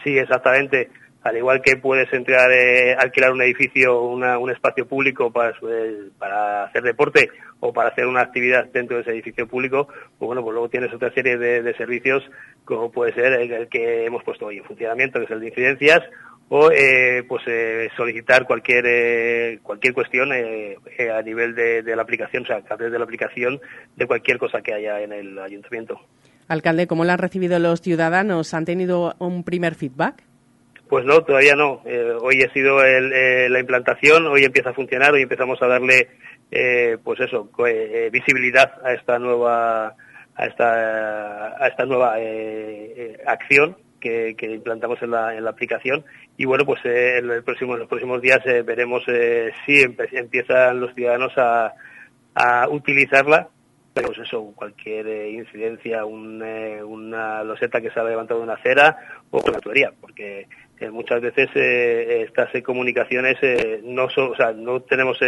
Sí, exactamente al igual que puedes entrar, eh, alquilar un edificio, un espacio público para, eh, para hacer deporte o para hacer una actividad dentro de ese edificio público, pues bueno, pues luego tienes otra serie de, servicios como puede ser el, que hemos puesto hoy en funcionamiento, que es el de incidencias, o eh, pues solicitar cualquier cualquier cuestión a nivel de, de, la aplicación, o sea, a través de la aplicación de cualquier cosa que haya en el ayuntamiento. Alcalde, ¿cómo lo han recibido los ciudadanos? ¿Han tenido un primer feedback? Pues no, todavía no. Eh, hoy ha sido eh, la implantación, hoy empieza a funcionar, hoy empezamos a darle, eh, pues eso, visibilidad a esta nueva, a esta, a esta nueva acción que, implantamos en la, aplicación. Y bueno, pues en, el próximo, los próximos días veremos si empiezan los ciudadanos a, a utilizarla pues eso, cualquier incidencia, una loseta que se ha levantado de una acera o una tubería, porque eh, muchas veces eh, estas eh, comunicaciones no son, o sea, no tenemos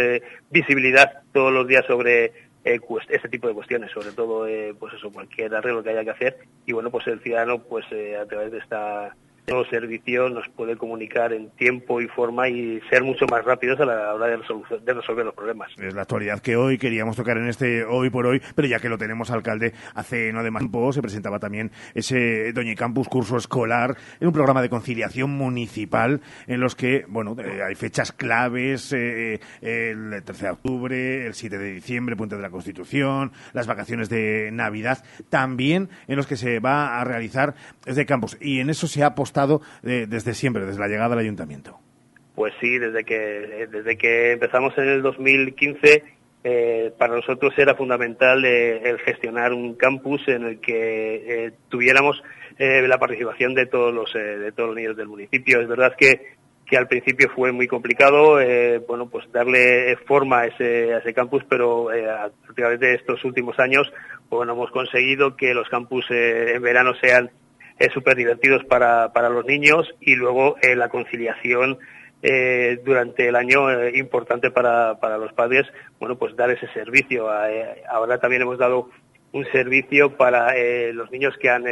visibilidad todos los días sobre este tipo de cuestiones, sobre todo pues eso, cualquier arreglo que haya que hacer. Y bueno, pues el ciudadano pues a través de esta nuevo servicio nos puede comunicar en tiempo y forma y ser mucho más rápidos a la hora de, de, resolver los problemas. Es la actualidad que hoy queríamos tocar en este hoy por hoy, pero ya que lo tenemos alcalde, hace no de más tiempo se presentaba también ese Doña Campus curso escolar en un programa de conciliación municipal en los que, bueno, eh, hay fechas claves, eh, eh, el 13 de octubre, el 7 de diciembre, Puente de la Constitución, las vacaciones de Navidad, también en los que se va a realizar desde campus. Y en eso se ha apostado eh, desde siempre, desde la llegada al ayuntamiento. Pues sí, desde que, desde que empezamos en el 2015, eh, para nosotros era fundamental eh, el gestionar un campus en el que tuviéramos la participación de todos los de todos los niños del municipio. Es verdad que que al principio fue muy complicado, bueno, pues darle forma a ese, a ese campus, pero a través de estos últimos años, pues bueno, hemos conseguido que los campus en verano sean súper divertidos para, para los niños y luego eh, la conciliación eh, durante el año eh, importante para, para los padres, bueno, pues dar ese servicio. ahora también hemos dado un servicio para los niños que han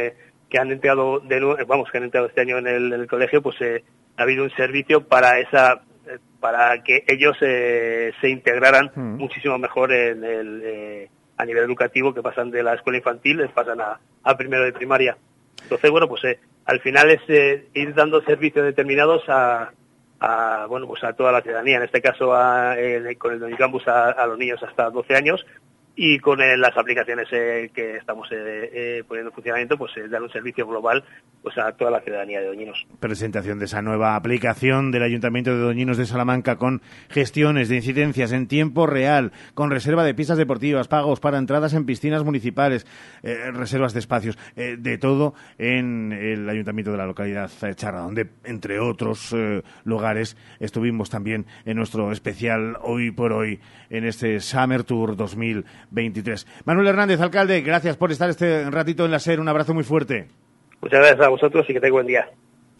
que han entrado de vamos que han entrado este año en el, colegio, pues ha habido un servicio para esa para que ellos se integraran mm. muchísimo mejor en el, a nivel educativo, que pasan de la escuela infantil, les pasan a, a primero de primaria. Entonces, bueno, pues eh, al final es eh, ir dando servicios determinados a, bueno, pues a toda la ciudadanía, en este caso eh, con el Doñicampus a, a los niños hasta 12 años y con eh, las aplicaciones eh, que estamos eh, poniendo en funcionamiento, pues dar un servicio global pues a toda la ciudadanía de Doñinos. Presentación de esa nueva aplicación del Ayuntamiento de Doñinos de Salamanca con gestiones de incidencias en tiempo real, con reserva de pistas deportivas, pagos para entradas en piscinas municipales, reservas de espacios, de todo en el Ayuntamiento de la localidad Charra, donde entre otros lugares estuvimos también en nuestro especial hoy por hoy en este Summer Tour 2000 23. Manuel Hernández, alcalde, gracias por estar este ratito en la SER. Un abrazo muy fuerte. Muchas gracias a vosotros y que tenga buen día.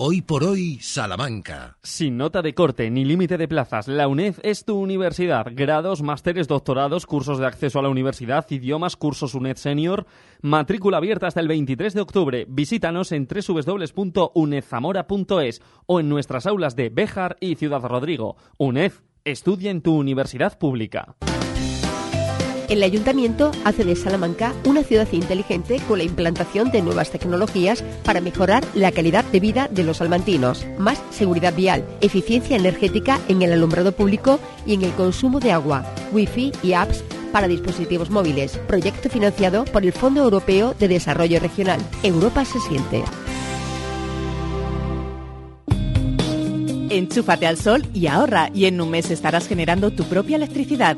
Hoy por hoy, Salamanca. Sin nota de corte ni límite de plazas, la UNED es tu universidad. Grados, másteres, doctorados, cursos de acceso a la universidad, idiomas, cursos UNED Senior. Matrícula abierta hasta el 23 de octubre. Visítanos en www.unedzamora.es o en nuestras aulas de Béjar y Ciudad Rodrigo. UNED, estudia en tu universidad pública. El ayuntamiento hace de Salamanca una ciudad inteligente con la implantación de nuevas tecnologías para mejorar la calidad de vida de los salmantinos, más seguridad vial, eficiencia energética en el alumbrado público y en el consumo de agua, wifi y apps para dispositivos móviles, proyecto financiado por el Fondo Europeo de Desarrollo Regional. Europa se siente. Enchúfate al sol y ahorra y en un mes estarás generando tu propia electricidad.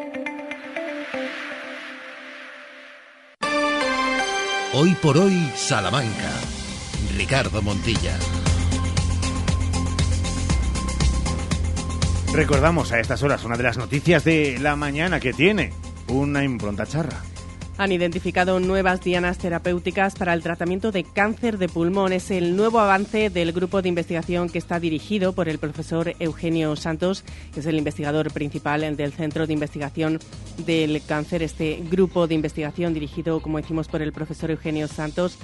Hoy por hoy, Salamanca. Ricardo Montilla. Recordamos a estas horas una de las noticias de la mañana que tiene una impronta charra. Han identificado nuevas dianas terapéuticas para el tratamiento de cáncer de pulmón. Es el nuevo avance del grupo de investigación que está dirigido por el profesor Eugenio Santos, que es el investigador principal del Centro de Investigación del Cáncer. Este grupo de investigación dirigido, como decimos, por el profesor Eugenio Santos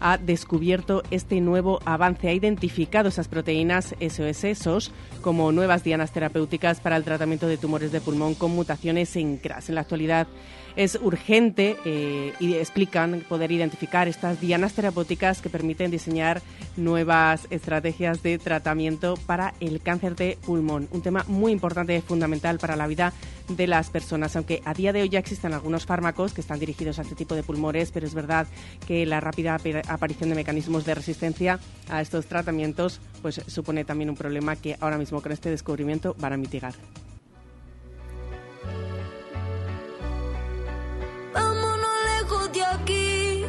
ha descubierto este nuevo avance, ha identificado esas proteínas SOS, como nuevas dianas terapéuticas para el tratamiento de tumores de pulmón con mutaciones en CRAS. En la actualidad, es urgente eh, y explican poder identificar estas dianas terapéuticas que permiten diseñar nuevas estrategias de tratamiento para el cáncer de pulmón. Un tema muy importante y fundamental para la vida de las personas, aunque a día de hoy ya existen algunos fármacos que están dirigidos a este tipo de pulmones, pero es verdad que la rápida aparición de mecanismos de resistencia a estos tratamientos pues supone también un problema que ahora mismo con este descubrimiento van a mitigar.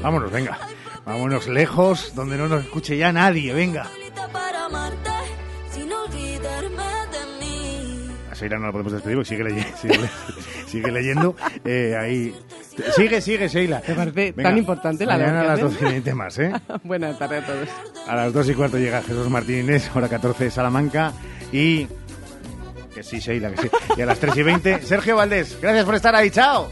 Vámonos, venga. Vámonos lejos, donde no nos escuche ya nadie, venga. A Sheila no la podemos despedir porque sigue, leyendo. Sigue, leyendo. Eh, ahí. Sigue, sigue, Sheila. ¿Te parece tan importante la Mañana a las 12 y más, ¿eh? Buenas tardes a todos. A las 2 y cuarto llega Jesús Martínez, hora 14 de Salamanca. Y. Que sí, Sheila, que sí. Y a las 3 y 20, Sergio Valdés. Gracias por estar ahí, chao.